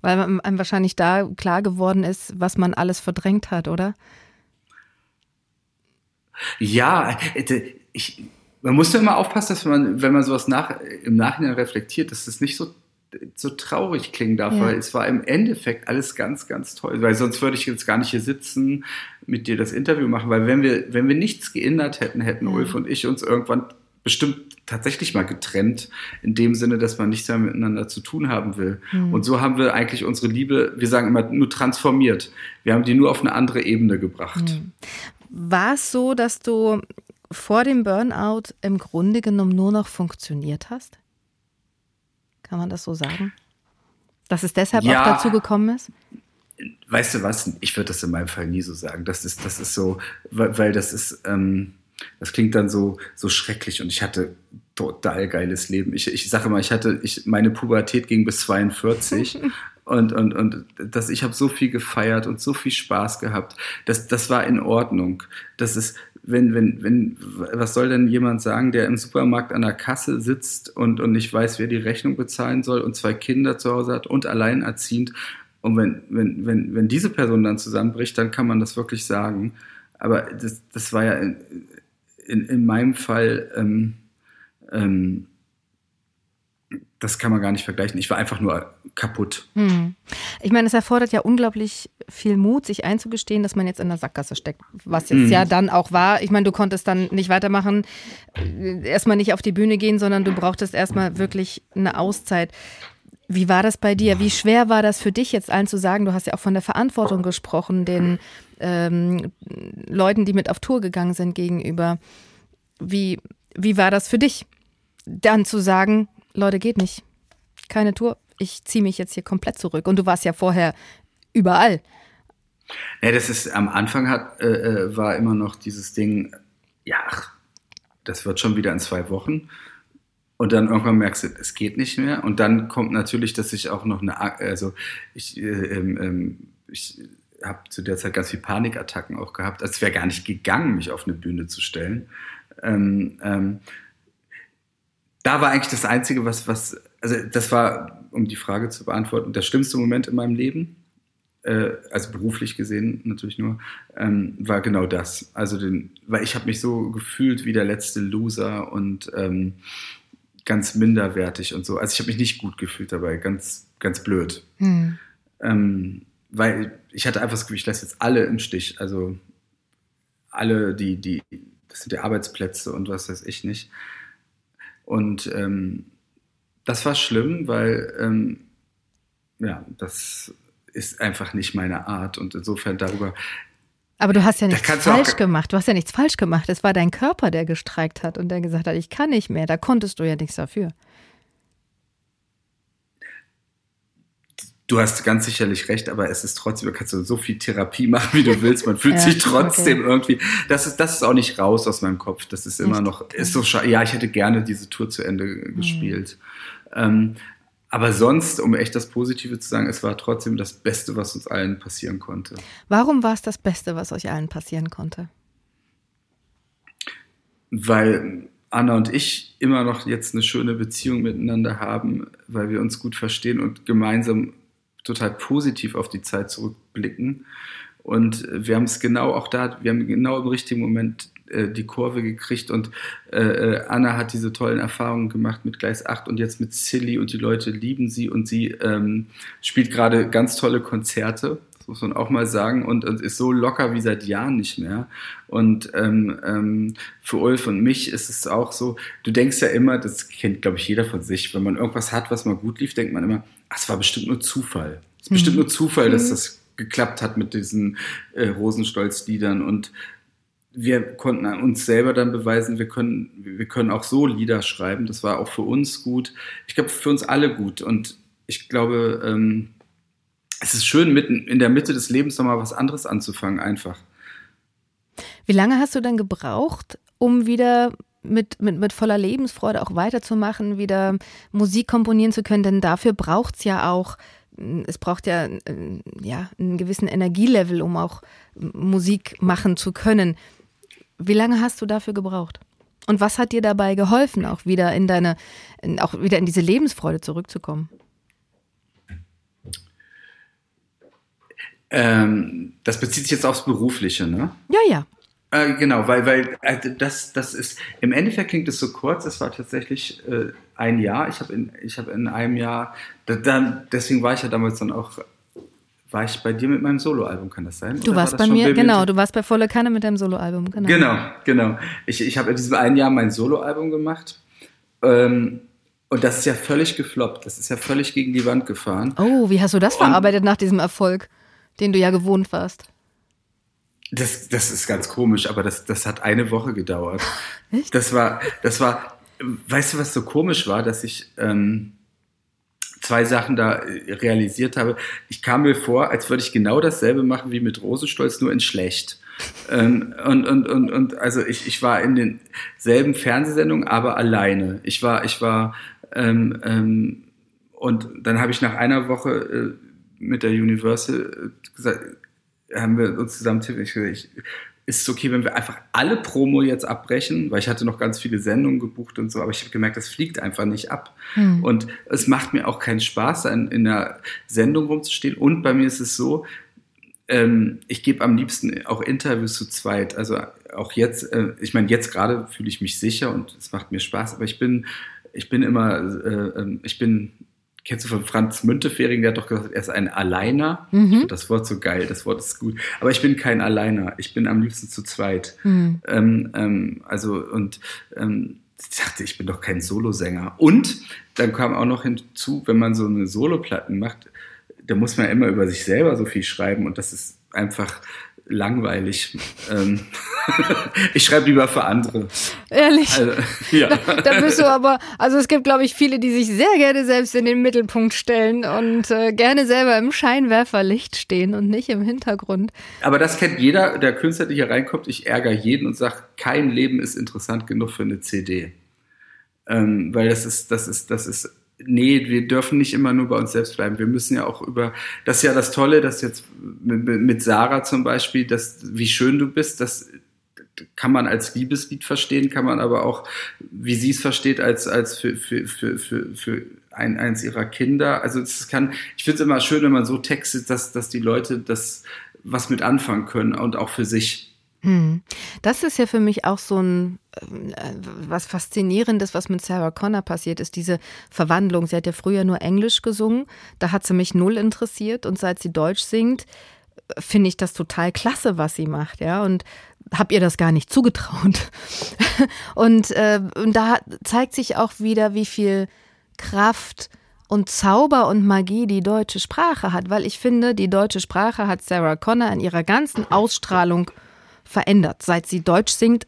Speaker 2: Weil einem wahrscheinlich da klar geworden ist, was man alles verdrängt hat, oder?
Speaker 3: Ja, äh, ich, man muss ja immer aufpassen, dass man, wenn man sowas nach, im Nachhinein reflektiert, dass das nicht so, so traurig klingen darf, ja. weil es war im Endeffekt alles ganz, ganz toll. Weil sonst würde ich jetzt gar nicht hier sitzen, mit dir das Interview machen, weil wenn wir, wenn wir nichts geändert hätten, hätten ja. Ulf und ich uns irgendwann bestimmt tatsächlich mal getrennt, in dem Sinne, dass man nichts mehr miteinander zu tun haben will. Mhm. Und so haben wir eigentlich unsere Liebe, wir sagen immer, nur transformiert. Wir haben die nur auf eine andere Ebene gebracht. Mhm.
Speaker 2: War es so, dass du vor dem Burnout im Grunde genommen nur noch funktioniert hast? Kann man das so sagen? Dass es deshalb ja, auch dazu gekommen ist?
Speaker 3: Weißt du was? Ich würde das in meinem Fall nie so sagen. Das ist, das ist so, weil, weil das ist, ähm, das klingt dann so, so schrecklich und ich hatte total geiles Leben. Ich, ich sage immer, ich hatte, ich, meine Pubertät ging bis 42 und, und, und das, ich habe so viel gefeiert und so viel Spaß gehabt. Das, das war in Ordnung. Das ist, wenn, wenn, wenn, was soll denn jemand sagen, der im Supermarkt an der Kasse sitzt und, und nicht weiß, wer die Rechnung bezahlen soll und zwei Kinder zu Hause hat und alleinerziehend. Und wenn, wenn, wenn, wenn diese Person dann zusammenbricht, dann kann man das wirklich sagen. Aber das, das war ja in, in meinem Fall, ähm, ähm, das kann man gar nicht vergleichen. Ich war einfach nur kaputt. Hm.
Speaker 2: Ich meine, es erfordert ja unglaublich viel Mut, sich einzugestehen, dass man jetzt in der Sackgasse steckt, was jetzt hm. ja dann auch war. Ich meine, du konntest dann nicht weitermachen, äh, erstmal nicht auf die Bühne gehen, sondern du brauchtest erstmal wirklich eine Auszeit. Wie war das bei dir? Wie schwer war das für dich jetzt allen zu sagen? Du hast ja auch von der Verantwortung gesprochen, den ähm, Leuten, die mit auf Tour gegangen sind, gegenüber. Wie, wie war das für dich, dann zu sagen, Leute, geht nicht. Keine Tour. Ich ziehe mich jetzt hier komplett zurück. Und du warst ja vorher überall.
Speaker 3: Ja, das ist am Anfang hat, äh, äh war immer noch dieses Ding, ja, das wird schon wieder in zwei Wochen. Und dann irgendwann merkst du, es geht nicht mehr. Und dann kommt natürlich, dass ich auch noch eine, also ich, äh, ähm ich habe zu der Zeit ganz viel Panikattacken auch gehabt. Also es wäre gar nicht gegangen, mich auf eine Bühne zu stellen. Ähm, ähm, da war eigentlich das Einzige, was, was, also das war, um die Frage zu beantworten, der schlimmste Moment in meinem Leben, äh, also beruflich gesehen natürlich nur, ähm, war genau das. Also den, weil ich habe mich so gefühlt wie der letzte Loser und ähm, ganz minderwertig und so. Also ich habe mich nicht gut gefühlt dabei, ganz, ganz blöd. Hm. Weil ich hatte einfach das Gefühl, ich lasse jetzt alle im Stich. Also alle, die, die, das sind die Arbeitsplätze und was weiß ich nicht. Und ähm, das war schlimm, weil ähm, ja, das ist einfach nicht meine Art und insofern darüber.
Speaker 2: Aber du hast ja nichts falsch gemacht. Du hast ja nichts falsch gemacht. Es war dein Körper, der gestreikt hat und der gesagt hat, ich kann nicht mehr. Da konntest du ja nichts dafür.
Speaker 3: Du hast ganz sicherlich recht, aber es ist trotzdem, du kannst so viel Therapie machen, wie du willst. Man fühlt ja, sich trotzdem okay. irgendwie. Das ist, das ist auch nicht raus aus meinem Kopf. Das ist immer noch, ist so Ja, ich hätte gerne diese Tour zu Ende mhm. gespielt. Ähm, aber sonst, um echt das Positive zu sagen, es war trotzdem das Beste, was uns allen passieren konnte.
Speaker 2: Warum war es das Beste, was euch allen passieren konnte?
Speaker 3: Weil Anna und ich immer noch jetzt eine schöne Beziehung miteinander haben, weil wir uns gut verstehen und gemeinsam total positiv auf die Zeit zurückblicken. Und wir haben es genau auch da, wir haben genau im richtigen Moment äh, die Kurve gekriegt und äh, äh Anna hat diese tollen Erfahrungen gemacht mit Gleis 8 und jetzt mit Silly und die Leute lieben sie und sie ähm, spielt gerade ganz tolle Konzerte, das muss man auch mal sagen, und, und ist so locker wie seit Jahren nicht mehr. Und ähm, ähm, für Ulf und mich ist es auch so, du denkst ja immer, das kennt glaube ich jeder von sich, wenn man irgendwas hat, was mal gut lief, denkt man immer, ach, es war bestimmt nur Zufall. Es ist mhm. bestimmt nur Zufall, dass mhm. das geklappt hat mit diesen äh, Rosenstolz-Liedern und wir konnten uns selber dann beweisen, wir können, wir können auch so Lieder schreiben. Das war auch für uns gut. Ich glaube, für uns alle gut. Und ich glaube, ähm, es ist schön, mitten in der Mitte des Lebens nochmal was anderes anzufangen, einfach.
Speaker 2: Wie lange hast du denn gebraucht, um wieder mit, mit, mit voller Lebensfreude auch weiterzumachen, wieder Musik komponieren zu können? Denn dafür braucht es ja auch es braucht ja, äh, ja einen gewissen Energielevel, um auch Musik machen zu können. Wie lange hast du dafür gebraucht? Und was hat dir dabei geholfen, auch wieder in deine, auch wieder in diese Lebensfreude zurückzukommen?
Speaker 3: Ähm, das bezieht sich jetzt aufs Berufliche, ne?
Speaker 2: Ja, ja.
Speaker 3: Äh, genau, weil, weil also das, das ist, im Endeffekt klingt es so kurz, es war tatsächlich äh, ein Jahr. Ich habe in, hab in einem Jahr, da, dann, deswegen war ich ja damals dann auch, war ich bei dir mit meinem Soloalbum, kann das sein?
Speaker 2: Du Oder warst war bei mir, genau, du warst bei Volle Kanne mit deinem Soloalbum,
Speaker 3: genau. Genau, genau. Ich, ich habe in diesem einen Jahr mein Soloalbum gemacht. Ähm, und das ist ja völlig gefloppt. Das ist ja völlig gegen die Wand gefahren.
Speaker 2: Oh, wie hast du das und verarbeitet nach diesem Erfolg, den du ja gewohnt warst?
Speaker 3: Das, das ist ganz komisch, aber das, das hat eine Woche gedauert. Echt? Das war, das war, weißt du, was so komisch war, dass ich ähm, zwei Sachen da realisiert habe. Ich kam mir vor, als würde ich genau dasselbe machen wie mit Rosenstolz, nur in schlecht. ähm, und, und, und, und also ich, ich war in denselben Fernsehsendungen, aber alleine. Ich war, ich war, ähm, ähm, und dann habe ich nach einer Woche äh, mit der Universal äh, gesagt, haben wir uns zusammen ich gesagt, ich, ist es okay, wenn wir einfach alle Promo jetzt abbrechen, weil ich hatte noch ganz viele Sendungen gebucht und so, aber ich habe gemerkt, das fliegt einfach nicht ab. Hm. Und es macht mir auch keinen Spaß, in, in einer Sendung rumzustehen. Und bei mir ist es so, ähm, ich gebe am liebsten auch Interviews zu zweit. Also auch jetzt, äh, ich meine, jetzt gerade fühle ich mich sicher und es macht mir Spaß, aber ich bin, ich bin immer, äh, ähm, ich bin kennst du von Franz Müntefering, der hat doch gesagt, er ist ein Alleiner. Mhm. das Wort so geil, das Wort ist gut. Aber ich bin kein Alleiner, ich bin am liebsten zu zweit. Mhm. Ähm, ähm, also, und ähm, ich dachte, ich bin doch kein Solosänger. Und dann kam auch noch hinzu, wenn man so eine Soloplatten macht, da muss man immer über sich selber so viel schreiben und das ist einfach langweilig. Ähm, ich schreibe lieber für andere.
Speaker 2: Ehrlich? Also, ja. Da, da, bist du aber, also es gibt, glaube ich, viele, die sich sehr gerne selbst in den Mittelpunkt stellen und äh, gerne selber im Scheinwerferlicht stehen und nicht im Hintergrund.
Speaker 3: Aber das kennt jeder, der Künstler, der hier reinkommt. Ich ärgere jeden und sage, kein Leben ist interessant genug für eine CD. Ähm, weil das ist, das ist, das ist nee, wir dürfen nicht immer nur bei uns selbst bleiben. Wir müssen ja auch über, das ist ja das Tolle, dass jetzt mit, Sarah zum Beispiel, dass, wie schön du bist, das kann man als Liebeslied verstehen, kann man aber auch, wie sie es versteht, als, als für, für, für, für, für ein, eins ihrer Kinder. Also es kann, ich finde es immer schön, wenn man so textet, dass, dass die Leute das was mit anfangen können und auch für sich.
Speaker 2: Hm. Das ist ja für mich auch so ein äh, was Faszinierendes, was mit Sarah Connor passiert ist, diese Verwandlung. Sie hat ja früher nur Englisch gesungen, da hat sie mich null interessiert und seit sie Deutsch singt, finde ich das total klasse, was sie macht, ja. Und habe ihr das gar nicht zugetraut. und, äh, und da zeigt sich auch wieder, wie viel Kraft und Zauber und Magie die deutsche Sprache hat, weil ich finde, die deutsche Sprache hat Sarah Connor in ihrer ganzen Ausstrahlung verändert. Seit sie Deutsch singt,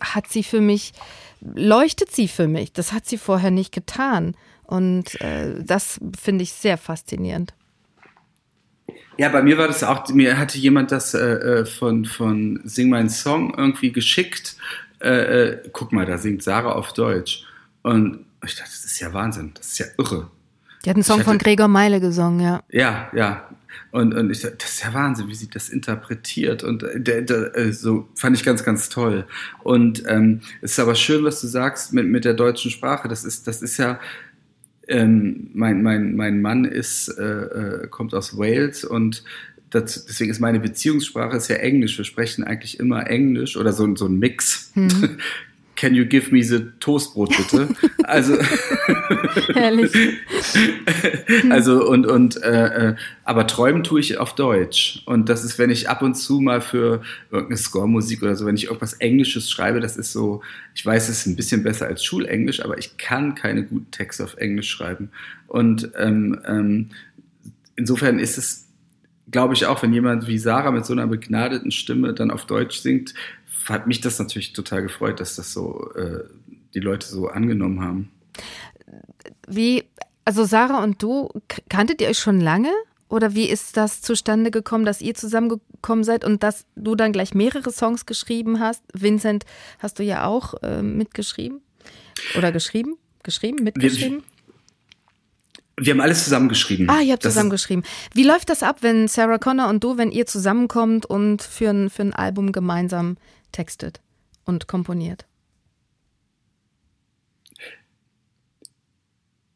Speaker 2: hat sie für mich, leuchtet sie für mich. Das hat sie vorher nicht getan. Und äh, das finde ich sehr faszinierend.
Speaker 3: Ja, bei mir war das auch, mir hatte jemand das äh, äh von, von Sing mein Song irgendwie geschickt. Äh, äh, guck mal, da singt Sarah auf Deutsch. Und ich dachte, das ist ja Wahnsinn, das ist ja irre.
Speaker 2: Die hat einen Song hatte, von Gregor Meile gesungen, ja.
Speaker 3: Ja, ja. Und, und ich dachte, das ist ja Wahnsinn, wie sie das interpretiert. Und äh, der, der, äh, so fand ich ganz, ganz toll. Und ähm, es ist aber schön, was du sagst mit, mit der deutschen Sprache. Das ist, das ist ja, ähm, mein, mein, mein Mann ist, äh, äh kommt aus Wales und das, deswegen ist meine Beziehungssprache ist ja Englisch. Wir sprechen eigentlich immer Englisch oder so, so ein Mix. Hm. Can you give me the Toastbrot bitte? also, Herrlich. also und und äh, äh, aber träumen tue ich auf Deutsch und das ist, wenn ich ab und zu mal für irgendeine Score-Musik oder so, wenn ich irgendwas Englisches schreibe, das ist so, ich weiß, es ist ein bisschen besser als Schulenglisch, aber ich kann keine guten Texte auf Englisch schreiben und ähm, ähm, insofern ist es glaube ich auch, wenn jemand wie Sarah mit so einer begnadeten Stimme dann auf Deutsch singt, hat mich das natürlich total gefreut, dass das so äh, die Leute so angenommen haben.
Speaker 2: Wie, also Sarah und du, kanntet ihr euch schon lange? Oder wie ist das zustande gekommen, dass ihr zusammengekommen seid und dass du dann gleich mehrere Songs geschrieben hast? Vincent hast du ja auch äh, mitgeschrieben oder geschrieben? Geschrieben, mitgeschrieben?
Speaker 3: Wir, wir haben alles zusammengeschrieben.
Speaker 2: Ah, ihr habt zusammengeschrieben. Wie läuft das ab, wenn Sarah Connor und du, wenn ihr zusammenkommt und für ein, für ein Album gemeinsam textet und komponiert?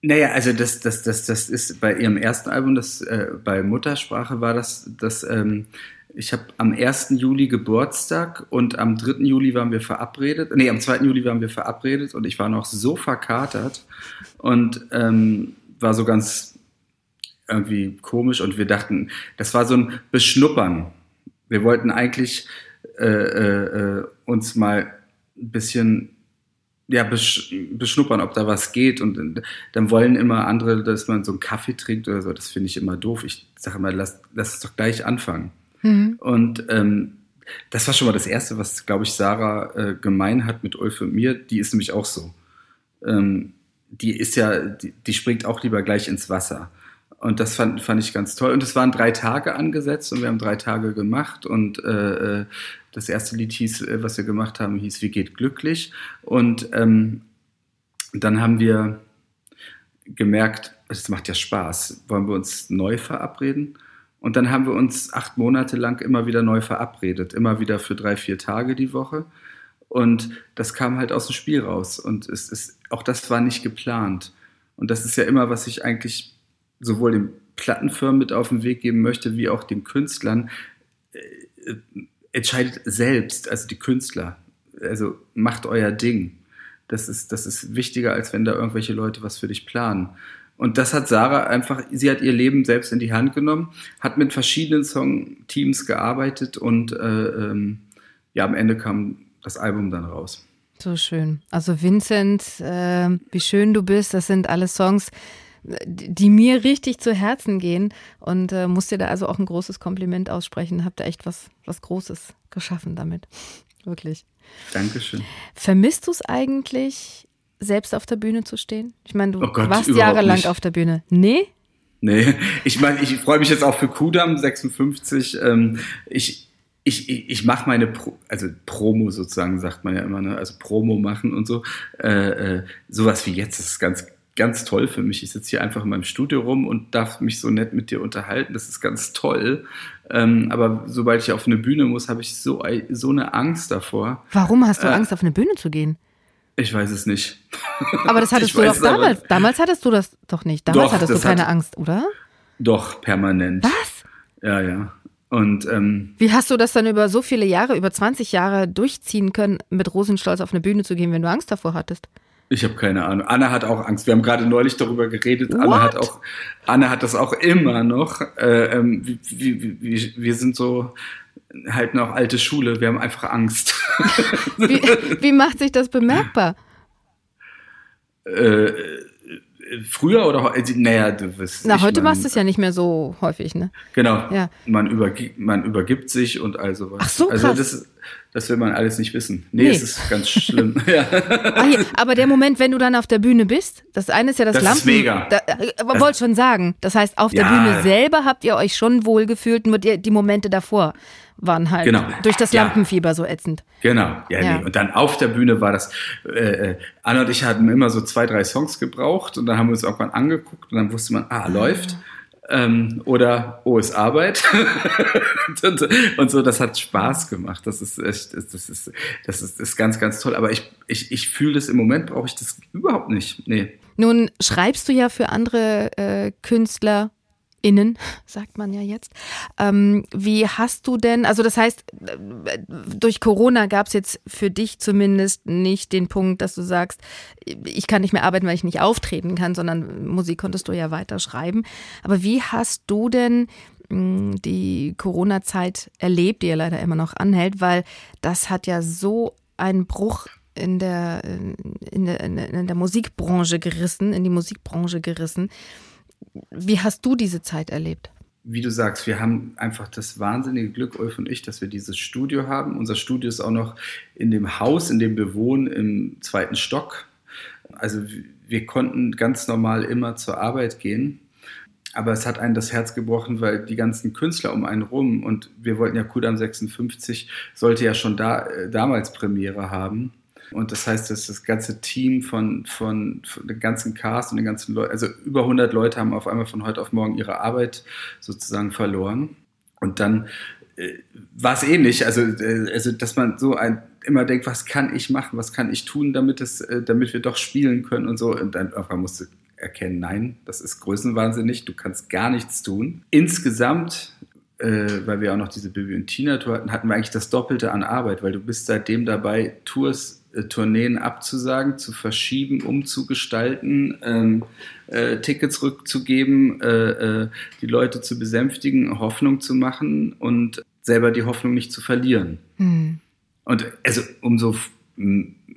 Speaker 3: Naja, also das, das, das, das ist bei ihrem ersten Album, das äh, bei Muttersprache war das, das ähm, ich habe am 1. Juli Geburtstag und am 3. Juli waren wir verabredet. Nee, am 2. Juli waren wir verabredet und ich war noch so verkatert und ähm, war so ganz irgendwie komisch und wir dachten, das war so ein Beschnuppern. Wir wollten eigentlich äh, äh, äh uns mal ein bisschen ja, besch beschnuppern, ob da was geht. Und dann wollen immer andere, dass man so einen Kaffee trinkt oder so. Das finde ich immer doof. Ich sage immer, lass, lass es doch gleich anfangen. Mhm. Und ähm, das war schon mal das Erste, was, glaube ich, Sarah äh, gemein hat mit Ulf und mir. Die ist nämlich auch so. Ähm, die ist ja, die, die, springt auch lieber gleich ins Wasser. Und das fand, fand ich ganz toll. Und es waren drei Tage angesetzt und wir haben drei Tage gemacht. Und äh, äh das erste Lied hieß, äh, was wir gemacht haben, hieß Wie geht glücklich. Und ähm, dann haben wir gemerkt, es macht ja Spaß. Wollen wir uns neu verabreden? Und dann haben wir uns acht Monate lang immer wieder neu verabredet, immer wieder für drei, vier Tage die Woche. Und das kam halt aus dem Spiel raus. Und es ist, auch das war nicht geplant. Und das ist ja immer, was ich eigentlich sowohl den Plattenfirmen mit auf den Weg geben möchte, wie auch den Künstlern. Äh, entscheidet selbst, also die Künstler. Also macht euer Ding. Das ist, das ist wichtiger, als wenn da irgendwelche Leute was für dich planen. Und das hat Sarah einfach, sie hat ihr Leben selbst in die Hand genommen, hat mit verschiedenen Songteams gearbeitet und äh, ähm, ja, am Ende kam das Album dann raus.
Speaker 2: So schön. Also Vincent, äh, wie schön du bist, das sind alle Songs, die mir richtig zu Herzen gehen und äh, muss dir da also auch ein großes Kompliment aussprechen. Habt ihr echt was, was Großes geschaffen damit. Wirklich.
Speaker 3: Dankeschön.
Speaker 2: Vermisst du es eigentlich, selbst auf der Bühne zu stehen? Ich meine, du oh Gott, warst jahrelang nicht. auf der Bühne. Nee?
Speaker 3: Nee, ich meine, ich freue mich jetzt auch für Kudam 56. Ähm, ich, ich, ich, ich mache meine, Pro, also Promo sozusagen, sagt man ja immer, ne? also Promo machen und so. Äh, äh, sowas wie jetzt ist ganz ganz toll für mich. Ich sitze hier einfach in meinem Studio rum und darf mich so nett mit dir unterhalten. Das ist ganz toll. Ähm, aber sobald ich auf eine Bühne muss, habe ich so, so eine Angst davor.
Speaker 2: Warum hast du äh, Angst, auf eine Bühne zu gehen?
Speaker 3: Ich weiß es nicht.
Speaker 2: Aber das hattest du doch damals. Aber, damals hattest du das doch nicht. Damals doch, hattest du keine hat, Angst, oder?
Speaker 3: Doch, permanent.
Speaker 2: Was?
Speaker 3: Ja, ja. Und ähm,
Speaker 2: wie hast du das dann über so viele Jahre, über 20 Jahre durchziehen können, mit Rosenstolz auf eine Bühne zu gehen, wenn du Angst davor hattest?
Speaker 3: Ich habe keine Ahnung. Anna hat auch Angst. Wir haben gerade neulich darüber geredet. What? Anna hat auch, Anna hat das auch immer noch. Äh, ähm, wie, wie, wie, wir sind so halt noch alte Schule. Wir haben einfach Angst.
Speaker 2: wie, wie macht sich das bemerkbar?
Speaker 3: Äh, früher oder heute? Naja, du wirst.
Speaker 2: Na, heute machst du es ja nicht mehr so häufig, ne?
Speaker 3: Genau. Ja. Man, übergibt, man übergibt sich und all sowas.
Speaker 2: Ach so,
Speaker 3: also krass. Also das, das will man alles nicht wissen. Nee, nee. es ist ganz schlimm.
Speaker 2: ja. ah, hier, aber der Moment, wenn du dann auf der Bühne bist, das eine ist ja das, das Lampen.
Speaker 3: Ist mega.
Speaker 2: Da, äh, wollte schon sagen. Das heißt, auf der ja. Bühne selber habt ihr euch schon wohl gefühlt, nur die, die Momente davor waren halt genau. durch das Lampenfieber ja. so ätzend.
Speaker 3: Genau, ja, ja. Nee. Und dann auf der Bühne war das, äh, äh, Anna und ich hatten immer so zwei, drei Songs gebraucht und dann haben wir uns irgendwann angeguckt und dann wusste man, ah, läuft. Ähm, oder oh, ist Arbeit. und, und, so, das hat Spaß gemacht. Das ist echt, das ist, das ist, ist ganz, ganz toll. Aber ich, ich, ich fühle das im Moment, brauche ich das überhaupt nicht. Nee.
Speaker 2: Nun schreibst du ja für andere äh, Künstler innen, sagt man ja jetzt. Ähm, wie hast du denn, also das heißt, durch Corona gab es jetzt für dich zumindest nicht den Punkt, dass du sagst, ich kann nicht mehr arbeiten, weil ich nicht auftreten kann, sondern Musik konntest du ja weiter schreiben. Aber wie hast du denn hm, die Corona-Zeit erlebt, die ja leider immer noch anhält, weil das hat ja so einen Bruch in der, in der, in der Musikbranche gerissen, in die Musikbranche gerissen. Wie hast du diese Zeit erlebt?
Speaker 3: Wie du sagst, wir haben einfach das wahnsinnige Glück, Ulf und ich, dass wir dieses Studio haben. Unser Studio ist auch noch in dem Haus, in dem wir wohnen, im zweiten Stock. Also wir konnten ganz normal immer zur Arbeit gehen. Aber es hat einen das Herz gebrochen, weil die ganzen Künstler um einen rum und wir wollten ja Kudam 56 sollte ja schon da, äh, damals Premiere haben. Und das heißt, dass das ganze Team von, von, von dem ganzen Cast und den ganzen Leuten, also über 100 Leute haben auf einmal von heute auf morgen ihre Arbeit sozusagen verloren. Und dann äh, war es ähnlich, also, äh, also dass man so ein, immer denkt, was kann ich machen, was kann ich tun, damit, es, äh, damit wir doch spielen können und so. Und dann irgendwann musste erkennen, nein, das ist größenwahnsinnig, du kannst gar nichts tun. Insgesamt, äh, weil wir auch noch diese Bibi und Tina-Tour hatten, hatten wir eigentlich das Doppelte an Arbeit, weil du bist seitdem dabei, Tours Tourneen abzusagen, zu verschieben, umzugestalten, ähm, äh, Tickets rückzugeben, äh, äh, die Leute zu besänftigen, Hoffnung zu machen und selber die Hoffnung nicht zu verlieren. Mhm. Und also umso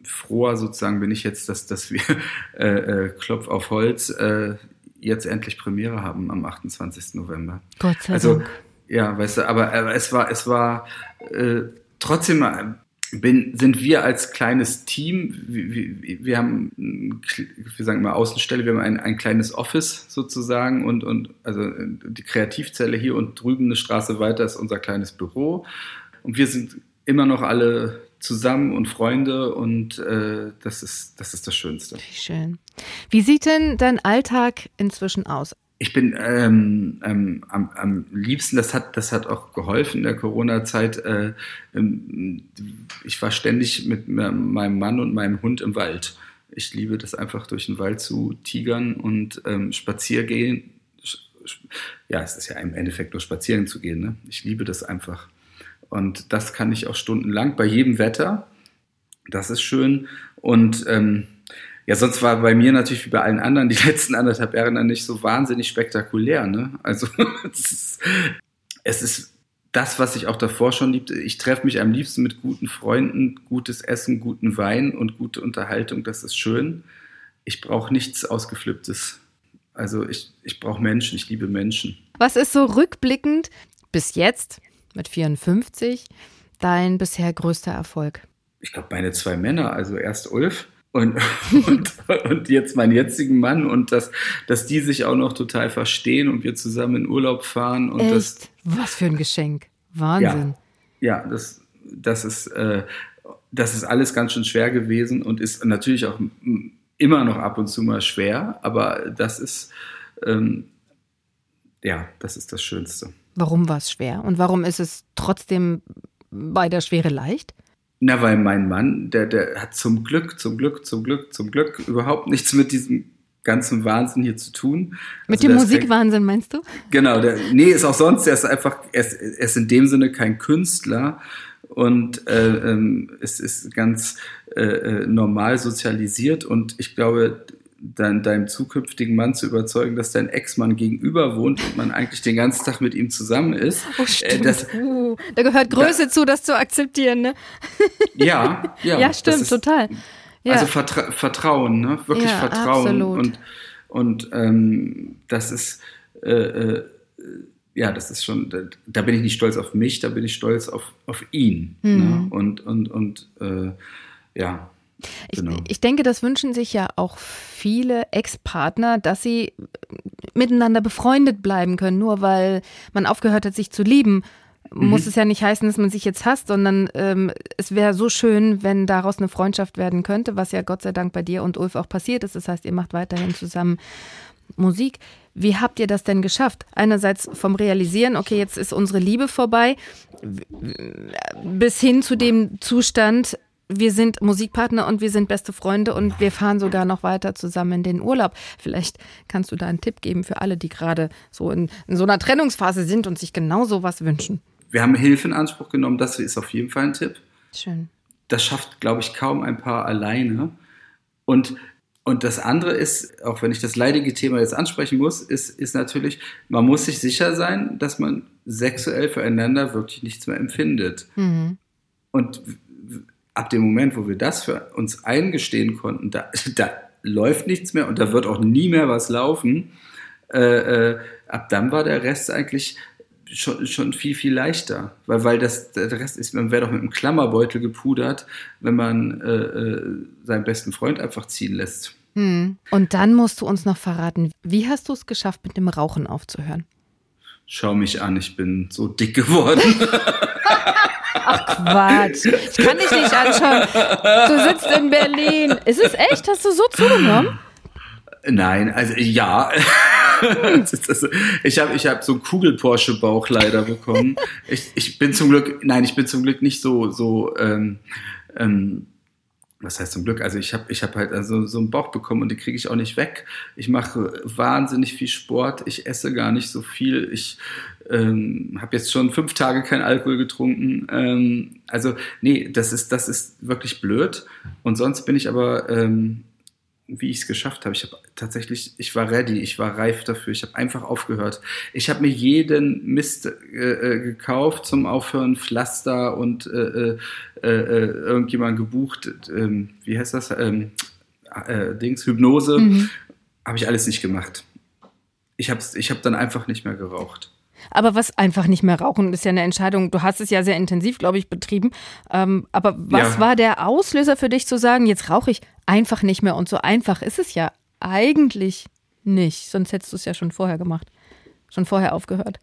Speaker 3: froher sozusagen bin ich jetzt, dass, dass wir äh, äh, Klopf auf Holz äh, jetzt endlich Premiere haben am 28. November.
Speaker 2: Gott sei
Speaker 3: also,
Speaker 2: Dank.
Speaker 3: Ja, weißt du, aber, aber es war, es war äh, trotzdem äh, bin, sind wir als kleines Team, wir, wir, haben, wir sagen mal Außenstelle, wir haben ein, ein kleines Office sozusagen und, und also die Kreativzelle hier und drüben eine Straße weiter ist unser kleines Büro. Und wir sind immer noch alle zusammen und Freunde und äh, das, ist, das ist das Schönste.
Speaker 2: Schön. Wie sieht denn dein Alltag inzwischen aus?
Speaker 3: Ich bin ähm, ähm, am, am liebsten, das hat, das hat auch geholfen in der Corona-Zeit. Äh, ähm, ich war ständig mit meinem Mann und meinem Hund im Wald. Ich liebe das einfach durch den Wald zu tigern und ähm, spaziergehen. Ja, es ist ja im Endeffekt nur spazieren zu gehen. Ne? Ich liebe das einfach. Und das kann ich auch stundenlang bei jedem Wetter. Das ist schön. Und ähm, ja, sonst war bei mir natürlich wie bei allen anderen die letzten anderthalb Jahre dann nicht so wahnsinnig spektakulär. Ne? Also es ist, es ist das, was ich auch davor schon liebte. Ich treffe mich am liebsten mit guten Freunden, gutes Essen, guten Wein und gute Unterhaltung. Das ist schön. Ich brauche nichts Ausgeflipptes. Also ich, ich brauche Menschen, ich liebe Menschen.
Speaker 2: Was ist so rückblickend bis jetzt mit 54 dein bisher größter Erfolg?
Speaker 3: Ich glaube, meine zwei Männer, also erst Ulf und, und, und, jetzt meinen jetzigen Mann und dass, dass die sich auch noch total verstehen und wir zusammen in Urlaub fahren. Und
Speaker 2: Echt?
Speaker 3: Das,
Speaker 2: Was für ein Geschenk. Wahnsinn.
Speaker 3: Ja, ja das, das, ist, äh, das ist alles ganz schön schwer gewesen und ist natürlich auch immer noch ab und zu mal schwer, aber das ist, ähm, ja, das ist das Schönste.
Speaker 2: Warum war es schwer und warum ist es trotzdem bei der Schwere leicht?
Speaker 3: Na, weil mein Mann, der, der hat zum Glück, zum Glück, zum Glück, zum Glück überhaupt nichts mit diesem ganzen Wahnsinn hier zu tun.
Speaker 2: Mit also dem Musikwahnsinn meinst du?
Speaker 3: Genau, der, nee, ist auch sonst, er ist einfach, er ist, er ist in dem Sinne kein Künstler und äh, ähm, es ist ganz äh, äh normal sozialisiert und ich glaube, dein, deinem zukünftigen Mann zu überzeugen, dass dein Ex-Mann gegenüber wohnt und man eigentlich den ganzen Tag mit ihm zusammen ist.
Speaker 2: Oh, äh, stimmt. Das, uh, da gehört Größe da, zu, das zu akzeptieren, ne?
Speaker 3: Ja, ja.
Speaker 2: ja, stimmt, ist, total. Ja.
Speaker 3: Also Vertra Vertrauen, ne? Wirklich ja, Vertrauen.
Speaker 2: Absolut.
Speaker 3: Und, und ähm, das ist, äh, äh, ja, das ist schon, da, da, bin ich nicht stolz auf mich, da bin ich stolz auf, auf ihn. Mhm. Ne? Und, und, und äh, ja,
Speaker 2: ich, genau. ich denke, das wünschen sich ja auch viele Ex-Partner, dass sie miteinander befreundet bleiben können. Nur weil man aufgehört hat, sich zu lieben, mhm. muss es ja nicht heißen, dass man sich jetzt hasst, sondern ähm, es wäre so schön, wenn daraus eine Freundschaft werden könnte, was ja Gott sei Dank bei dir und Ulf auch passiert ist. Das heißt, ihr macht weiterhin zusammen Musik. Wie habt ihr das denn geschafft? Einerseits vom Realisieren, okay, jetzt ist unsere Liebe vorbei, bis hin zu dem Zustand, wir sind Musikpartner und wir sind beste Freunde und wir fahren sogar noch weiter zusammen in den Urlaub. Vielleicht kannst du da einen Tipp geben für alle, die gerade so in, in so einer Trennungsphase sind und sich genau sowas wünschen.
Speaker 3: Wir haben Hilfe in Anspruch genommen, das ist auf jeden Fall ein Tipp.
Speaker 2: Schön.
Speaker 3: Das schafft, glaube ich, kaum ein Paar alleine. Und, und das andere ist, auch wenn ich das leidige Thema jetzt ansprechen muss, ist, ist natürlich, man muss sich sicher sein, dass man sexuell füreinander wirklich nichts mehr empfindet. Mhm. Und ab dem Moment, wo wir das für uns eingestehen konnten, da, da läuft nichts mehr und da wird auch nie mehr was laufen, äh, äh, ab dann war der Rest eigentlich schon, schon viel, viel leichter. Weil, weil das, der Rest ist, man wäre doch mit einem Klammerbeutel gepudert, wenn man äh, äh, seinen besten Freund einfach ziehen lässt.
Speaker 2: Hm. Und dann musst du uns noch verraten, wie hast du es geschafft, mit dem Rauchen aufzuhören?
Speaker 3: Schau mich an, ich bin so dick geworden.
Speaker 2: Ach Quatsch. Ich kann dich nicht anschauen. Du sitzt in Berlin. Ist es echt? Hast du so zugenommen?
Speaker 3: Nein, also ja. ich habe ich hab so einen Kugel-Porsche-Bauch leider bekommen. Ich, ich bin zum Glück, nein, ich bin zum Glück nicht so, so ähm, ähm, was heißt zum Glück? Also ich habe ich hab halt also so einen Bauch bekommen und den kriege ich auch nicht weg. Ich mache wahnsinnig viel Sport, ich esse gar nicht so viel. Ich ähm, habe jetzt schon fünf Tage kein Alkohol getrunken. Ähm, also nee, das ist, das ist wirklich blöd. Und sonst bin ich aber ähm, wie ich es geschafft habe. Ich habe tatsächlich, ich war ready, ich war reif dafür. Ich habe einfach aufgehört. Ich habe mir jeden Mist äh, äh, gekauft zum Aufhören, Pflaster und äh, äh, äh, äh irgendjemand gebucht. Ähm, wie heißt das? Ähm, Dings, Hypnose. Mhm. Habe ich alles nicht gemacht. Ich habe ich hab dann einfach nicht mehr geraucht.
Speaker 2: Aber was einfach nicht mehr rauchen, ist ja eine Entscheidung. Du hast es ja sehr intensiv, glaube ich, betrieben. Ähm, aber was ja. war der Auslöser für dich zu sagen, jetzt rauche ich einfach nicht mehr? Und so einfach ist es ja eigentlich nicht. Sonst hättest du es ja schon vorher gemacht. Schon vorher aufgehört.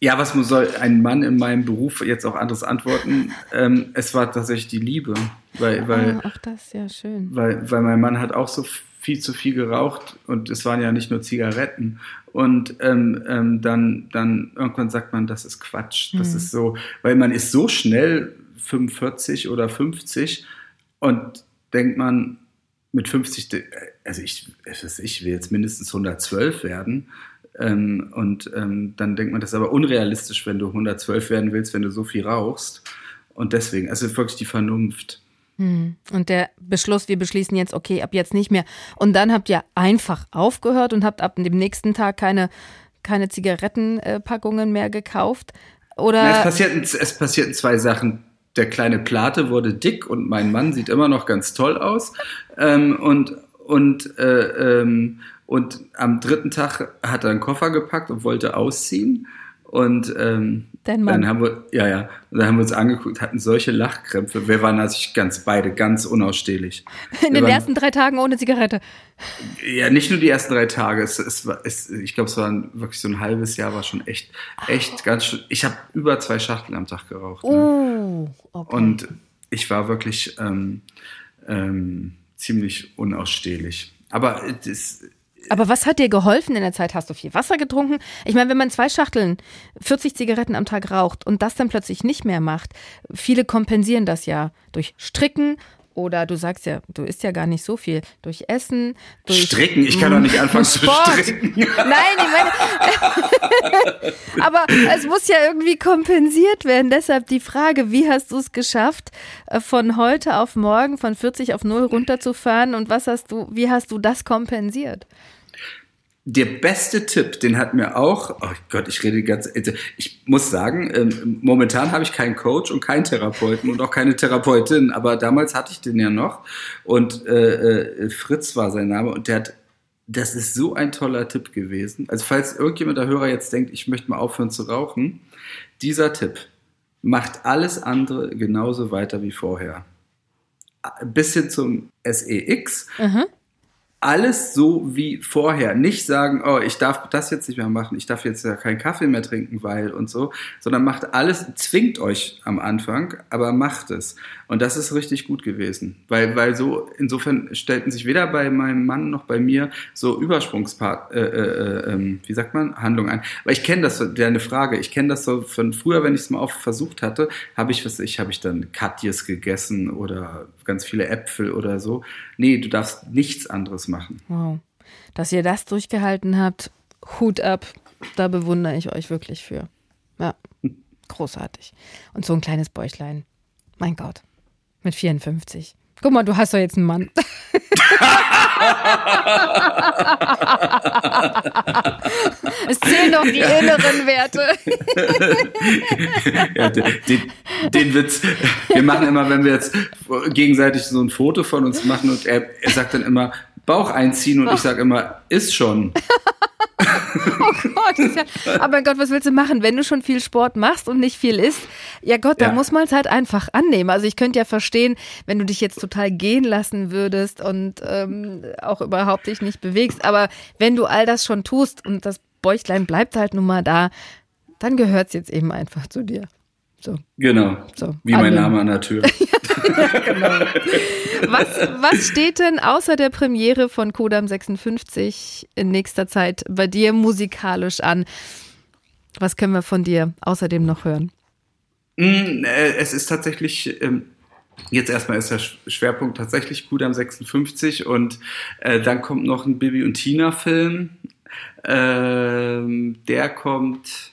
Speaker 3: Ja, was soll ein Mann in meinem Beruf jetzt auch anderes antworten? Ähm, es war tatsächlich die Liebe. Weil, weil,
Speaker 2: ah, ach, das ist ja schön.
Speaker 3: Weil, weil mein Mann hat auch so viel zu viel geraucht und es waren ja nicht nur Zigaretten. Und ähm, ähm, dann, dann irgendwann sagt man, das ist Quatsch. Das mhm. ist so, weil man ist so schnell 45 oder 50 und denkt man mit 50, also ich, ich will jetzt mindestens 112 werden. Ähm, und ähm, dann denkt man, das ist aber unrealistisch, wenn du 112 werden willst, wenn du so viel rauchst. Und deswegen, also wirklich die Vernunft.
Speaker 2: Hm. Und der Beschluss, wir beschließen jetzt, okay, ab jetzt nicht mehr. Und dann habt ihr einfach aufgehört und habt ab dem nächsten Tag keine, keine Zigarettenpackungen mehr gekauft? Oder?
Speaker 3: Na, es, passierten, es passierten zwei Sachen. Der kleine Plate wurde dick und mein Mann sieht immer noch ganz toll aus. Ähm, und, und, äh, ähm, und am dritten Tag hat er einen Koffer gepackt und wollte ausziehen. Und ähm, dann haben wir, ja, ja, dann haben wir uns angeguckt, hatten solche Lachkrämpfe. Wir waren natürlich ganz beide ganz unausstehlich.
Speaker 2: In wir den waren, ersten drei Tagen ohne Zigarette.
Speaker 3: Ja, nicht nur die ersten drei Tage. Es, es war, es, ich glaube, es war wirklich so ein halbes Jahr, war schon echt, echt oh. ganz schön. Ich habe über zwei Schachteln am Tag geraucht. Ne?
Speaker 2: Oh, okay.
Speaker 3: Und ich war wirklich ähm, ähm, ziemlich unausstehlich. Aber das,
Speaker 2: aber was hat dir geholfen in der Zeit? Hast du viel Wasser getrunken? Ich meine, wenn man zwei Schachteln 40 Zigaretten am Tag raucht und das dann plötzlich nicht mehr macht, viele kompensieren das ja durch Stricken oder du sagst ja, du isst ja gar nicht so viel. Durch Essen, durch.
Speaker 3: Stricken? Ich kann doch nicht anfangen zu stricken.
Speaker 2: Nein, ich meine. aber es muss ja irgendwie kompensiert werden. Deshalb die Frage, wie hast du es geschafft, äh, von heute auf morgen von 40 auf 0 runterzufahren und was hast du, wie hast du das kompensiert?
Speaker 3: Der beste Tipp, den hat mir auch, oh Gott, ich rede ganz, also ich muss sagen, ähm, momentan habe ich keinen Coach und keinen Therapeuten und auch keine Therapeutin, aber damals hatte ich den ja noch und äh, äh, Fritz war sein Name und der hat, das ist so ein toller Tipp gewesen. Also falls irgendjemand der Hörer jetzt denkt, ich möchte mal aufhören zu rauchen, dieser Tipp macht alles andere genauso weiter wie vorher. Bis hin zum SEX. Mhm alles so wie vorher. Nicht sagen, oh, ich darf das jetzt nicht mehr machen, ich darf jetzt ja keinen Kaffee mehr trinken, weil und so, sondern macht alles, zwingt euch am Anfang, aber macht es. Und das ist richtig gut gewesen, weil, weil so, insofern stellten sich weder bei meinem Mann noch bei mir so Übersprungspart, äh, äh, äh, wie sagt man, Handlungen ein. Weil ich kenne das, der eine Frage, ich kenne das so von früher, wenn ich es mal auf versucht hatte, habe ich, was ich, habe ich dann Katjes gegessen oder ganz viele Äpfel oder so. Nee, du darfst nichts anderes machen.
Speaker 2: Wow. Dass ihr das durchgehalten habt, Hut ab. Da bewundere ich euch wirklich für. Ja, großartig. Und so ein kleines Bäuchlein. Mein Gott. Mit 54. Guck mal, du hast doch jetzt einen Mann. es zählen doch die inneren Werte.
Speaker 3: ja, den, den, Witz, wir machen immer, wenn wir jetzt gegenseitig so ein Foto von uns machen und er, er sagt dann immer Bauch einziehen und ich sage immer, ist schon.
Speaker 2: oh Gott, ja, aber Gott, was willst du machen, wenn du schon viel Sport machst und nicht viel isst? Ja Gott, da muss man es halt einfach annehmen. Also ich könnte ja verstehen, wenn du dich jetzt total gehen lassen würdest und ähm, auch überhaupt dich nicht bewegst. Aber wenn du all das schon tust und das Bäuchlein bleibt halt nun mal da, dann gehört es jetzt eben einfach zu dir. So.
Speaker 3: Genau. So. Wie mein Name an der Tür.
Speaker 2: ja, genau. Was, was steht denn außer der Premiere von Kodam 56 in nächster Zeit bei dir musikalisch an? Was können wir von dir außerdem noch hören?
Speaker 3: Mm, äh, es ist tatsächlich ähm, Jetzt erstmal ist der Schwerpunkt tatsächlich Kudam 56 und äh, dann kommt noch ein Bibi und Tina Film. Ähm, der kommt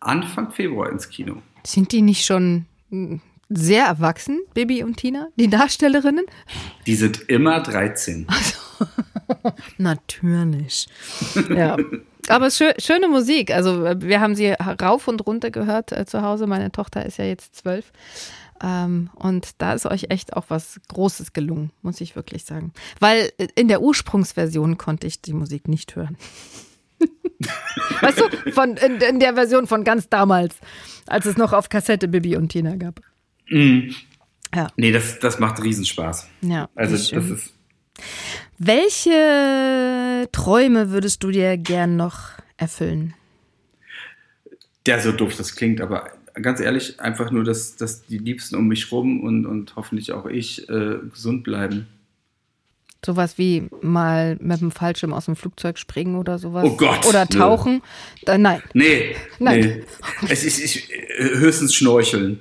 Speaker 3: Anfang Februar ins Kino.
Speaker 2: Sind die nicht schon hm, sehr erwachsen, Bibi und Tina, die Darstellerinnen?
Speaker 3: Die sind immer 13. Also,
Speaker 2: natürlich. Ja. Aber schö schöne Musik. Also wir haben sie rauf und runter gehört äh, zu Hause. Meine Tochter ist ja jetzt zwölf. Ähm, und da ist euch echt auch was Großes gelungen, muss ich wirklich sagen. Weil in der Ursprungsversion konnte ich die Musik nicht hören. Weißt du, von, in, in, der Version von ganz damals, als es noch auf Kassette Bibi und Tina gab.
Speaker 3: Mhm. Ja. Nee, das, das macht Riesenspaß. Ja. Also das ist.
Speaker 2: Welche Träume würdest du dir gern noch erfüllen?
Speaker 3: Der so doof das klingt, aber ganz ehrlich, einfach nur, dass, dass die Liebsten um mich rum und, und hoffentlich auch ich äh, gesund bleiben.
Speaker 2: Sowas wie mal mit dem Fallschirm aus dem Flugzeug springen oder sowas.
Speaker 3: Oh Gott.
Speaker 2: Oder tauchen. Da, nein.
Speaker 3: Nee. Nein. Nee. Es ist ich, höchstens schnorcheln.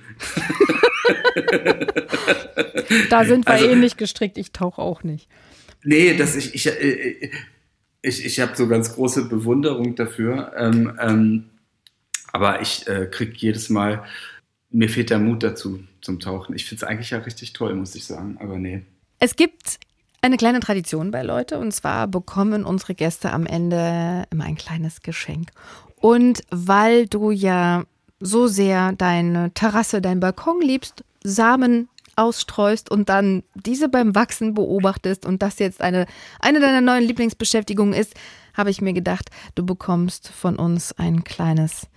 Speaker 2: da sind wir also, ähnlich gestrickt. Ich tauche auch nicht.
Speaker 3: Nee, das ich, ich, äh, ich, ich habe so ganz große Bewunderung dafür. Ähm, ähm, aber ich äh, kriege jedes Mal, mir fehlt der Mut dazu zum Tauchen. Ich finde es eigentlich ja richtig toll, muss ich sagen. Aber nee.
Speaker 2: Es gibt eine kleine Tradition bei Leute und zwar bekommen unsere Gäste am Ende immer ein kleines Geschenk. Und weil du ja so sehr deine Terrasse, dein Balkon liebst, Samen ausstreust und dann diese beim Wachsen beobachtest und das jetzt eine, eine deiner neuen Lieblingsbeschäftigungen ist, habe ich mir gedacht, du bekommst von uns ein kleines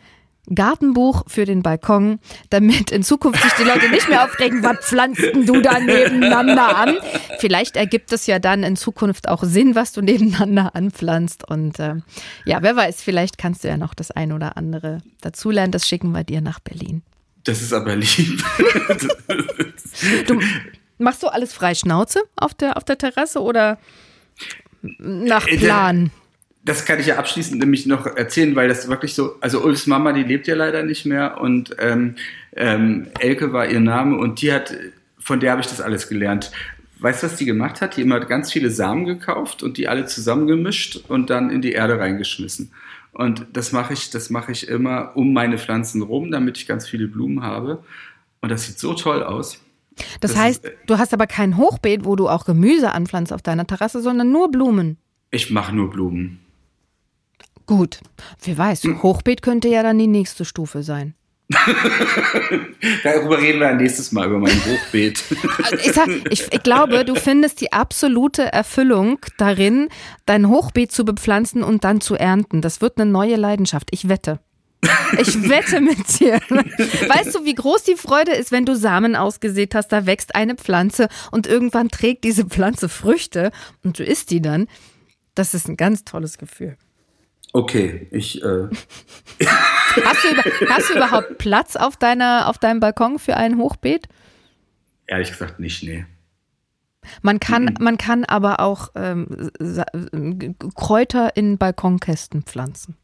Speaker 2: Gartenbuch für den Balkon, damit in Zukunft sich die Leute nicht mehr aufregen, was pflanzten du da nebeneinander an? Vielleicht ergibt es ja dann in Zukunft auch Sinn, was du nebeneinander anpflanzt. Und äh, ja, wer weiß, vielleicht kannst du ja noch das ein oder andere dazulernen. Das schicken wir dir nach Berlin.
Speaker 3: Das ist aber lieb.
Speaker 2: du, machst du alles frei Schnauze auf der, auf der Terrasse oder nach äh, Plan?
Speaker 3: Das kann ich ja abschließend nämlich noch erzählen, weil das wirklich so, also Ulfs Mama, die lebt ja leider nicht mehr und ähm, ähm, Elke war ihr Name und die hat, von der habe ich das alles gelernt. Weißt du, was die gemacht hat? Die hat ganz viele Samen gekauft und die alle zusammengemischt und dann in die Erde reingeschmissen. Und das mache ich, das mache ich immer um meine Pflanzen rum, damit ich ganz viele Blumen habe. Und das sieht so toll aus.
Speaker 2: Das, das heißt, ist, du hast aber kein Hochbeet, wo du auch Gemüse anpflanzt auf deiner Terrasse, sondern nur Blumen.
Speaker 3: Ich mache nur Blumen.
Speaker 2: Gut, wer weiß, Hochbeet könnte ja dann die nächste Stufe sein.
Speaker 3: Darüber reden wir ein nächstes Mal über mein Hochbeet.
Speaker 2: ich, sag, ich, ich, glaube, du findest die absolute Erfüllung darin, dein Hochbeet zu bepflanzen und dann zu ernten. Das wird eine neue Leidenschaft. Ich wette. Ich wette mit dir. Weißt du, wie groß die Freude ist, wenn du Samen ausgesät hast, da wächst eine Pflanze und irgendwann trägt diese Pflanze Früchte und du isst die dann? Das ist ein ganz tolles Gefühl.
Speaker 3: Okay, ich. Äh
Speaker 2: hast, du, hast, du, überhaupt Platz auf, deiner, auf deinem Balkon für ein Hochbeet?
Speaker 3: Ehrlich gesagt nicht, nee.
Speaker 2: Man kann, mhm. man kann aber auch ähm, Kräuter in Balkonkästen pflanzen.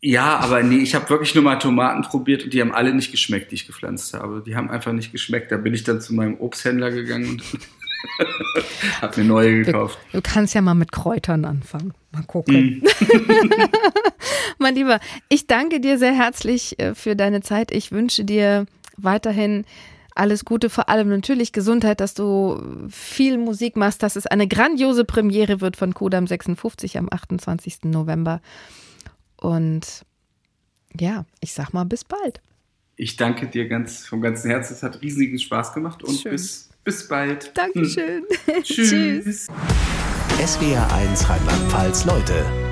Speaker 3: Ja, aber nee, ich habe wirklich nur mal Tomaten probiert und die haben alle nicht geschmeckt, die ich gepflanzt habe. Die haben einfach nicht geschmeckt. Da bin ich dann zu meinem Obsthändler gegangen und Hab eine neue gekauft.
Speaker 2: Du, du, kannst ja mal mit Kräutern anfangen. Mal gucken. Mm. mein Lieber, ich danke dir sehr herzlich äh, für deine Zeit. Ich wünsche dir weiterhin alles Gute, vor allem natürlich Gesundheit, dass du viel Musik machst, dass es eine grandiose Premiere wird von Kodam 56 am 28. November. Und ja, ich sag mal bis bald.
Speaker 3: Ich danke dir ganz vom ganzen Herzen. Es hat riesigen Spaß gemacht und Schön. bis bis bald.
Speaker 2: Dankeschön.
Speaker 3: Hm. Tschüss.
Speaker 1: SWR 1 Rheinland-Pfalz, Leute.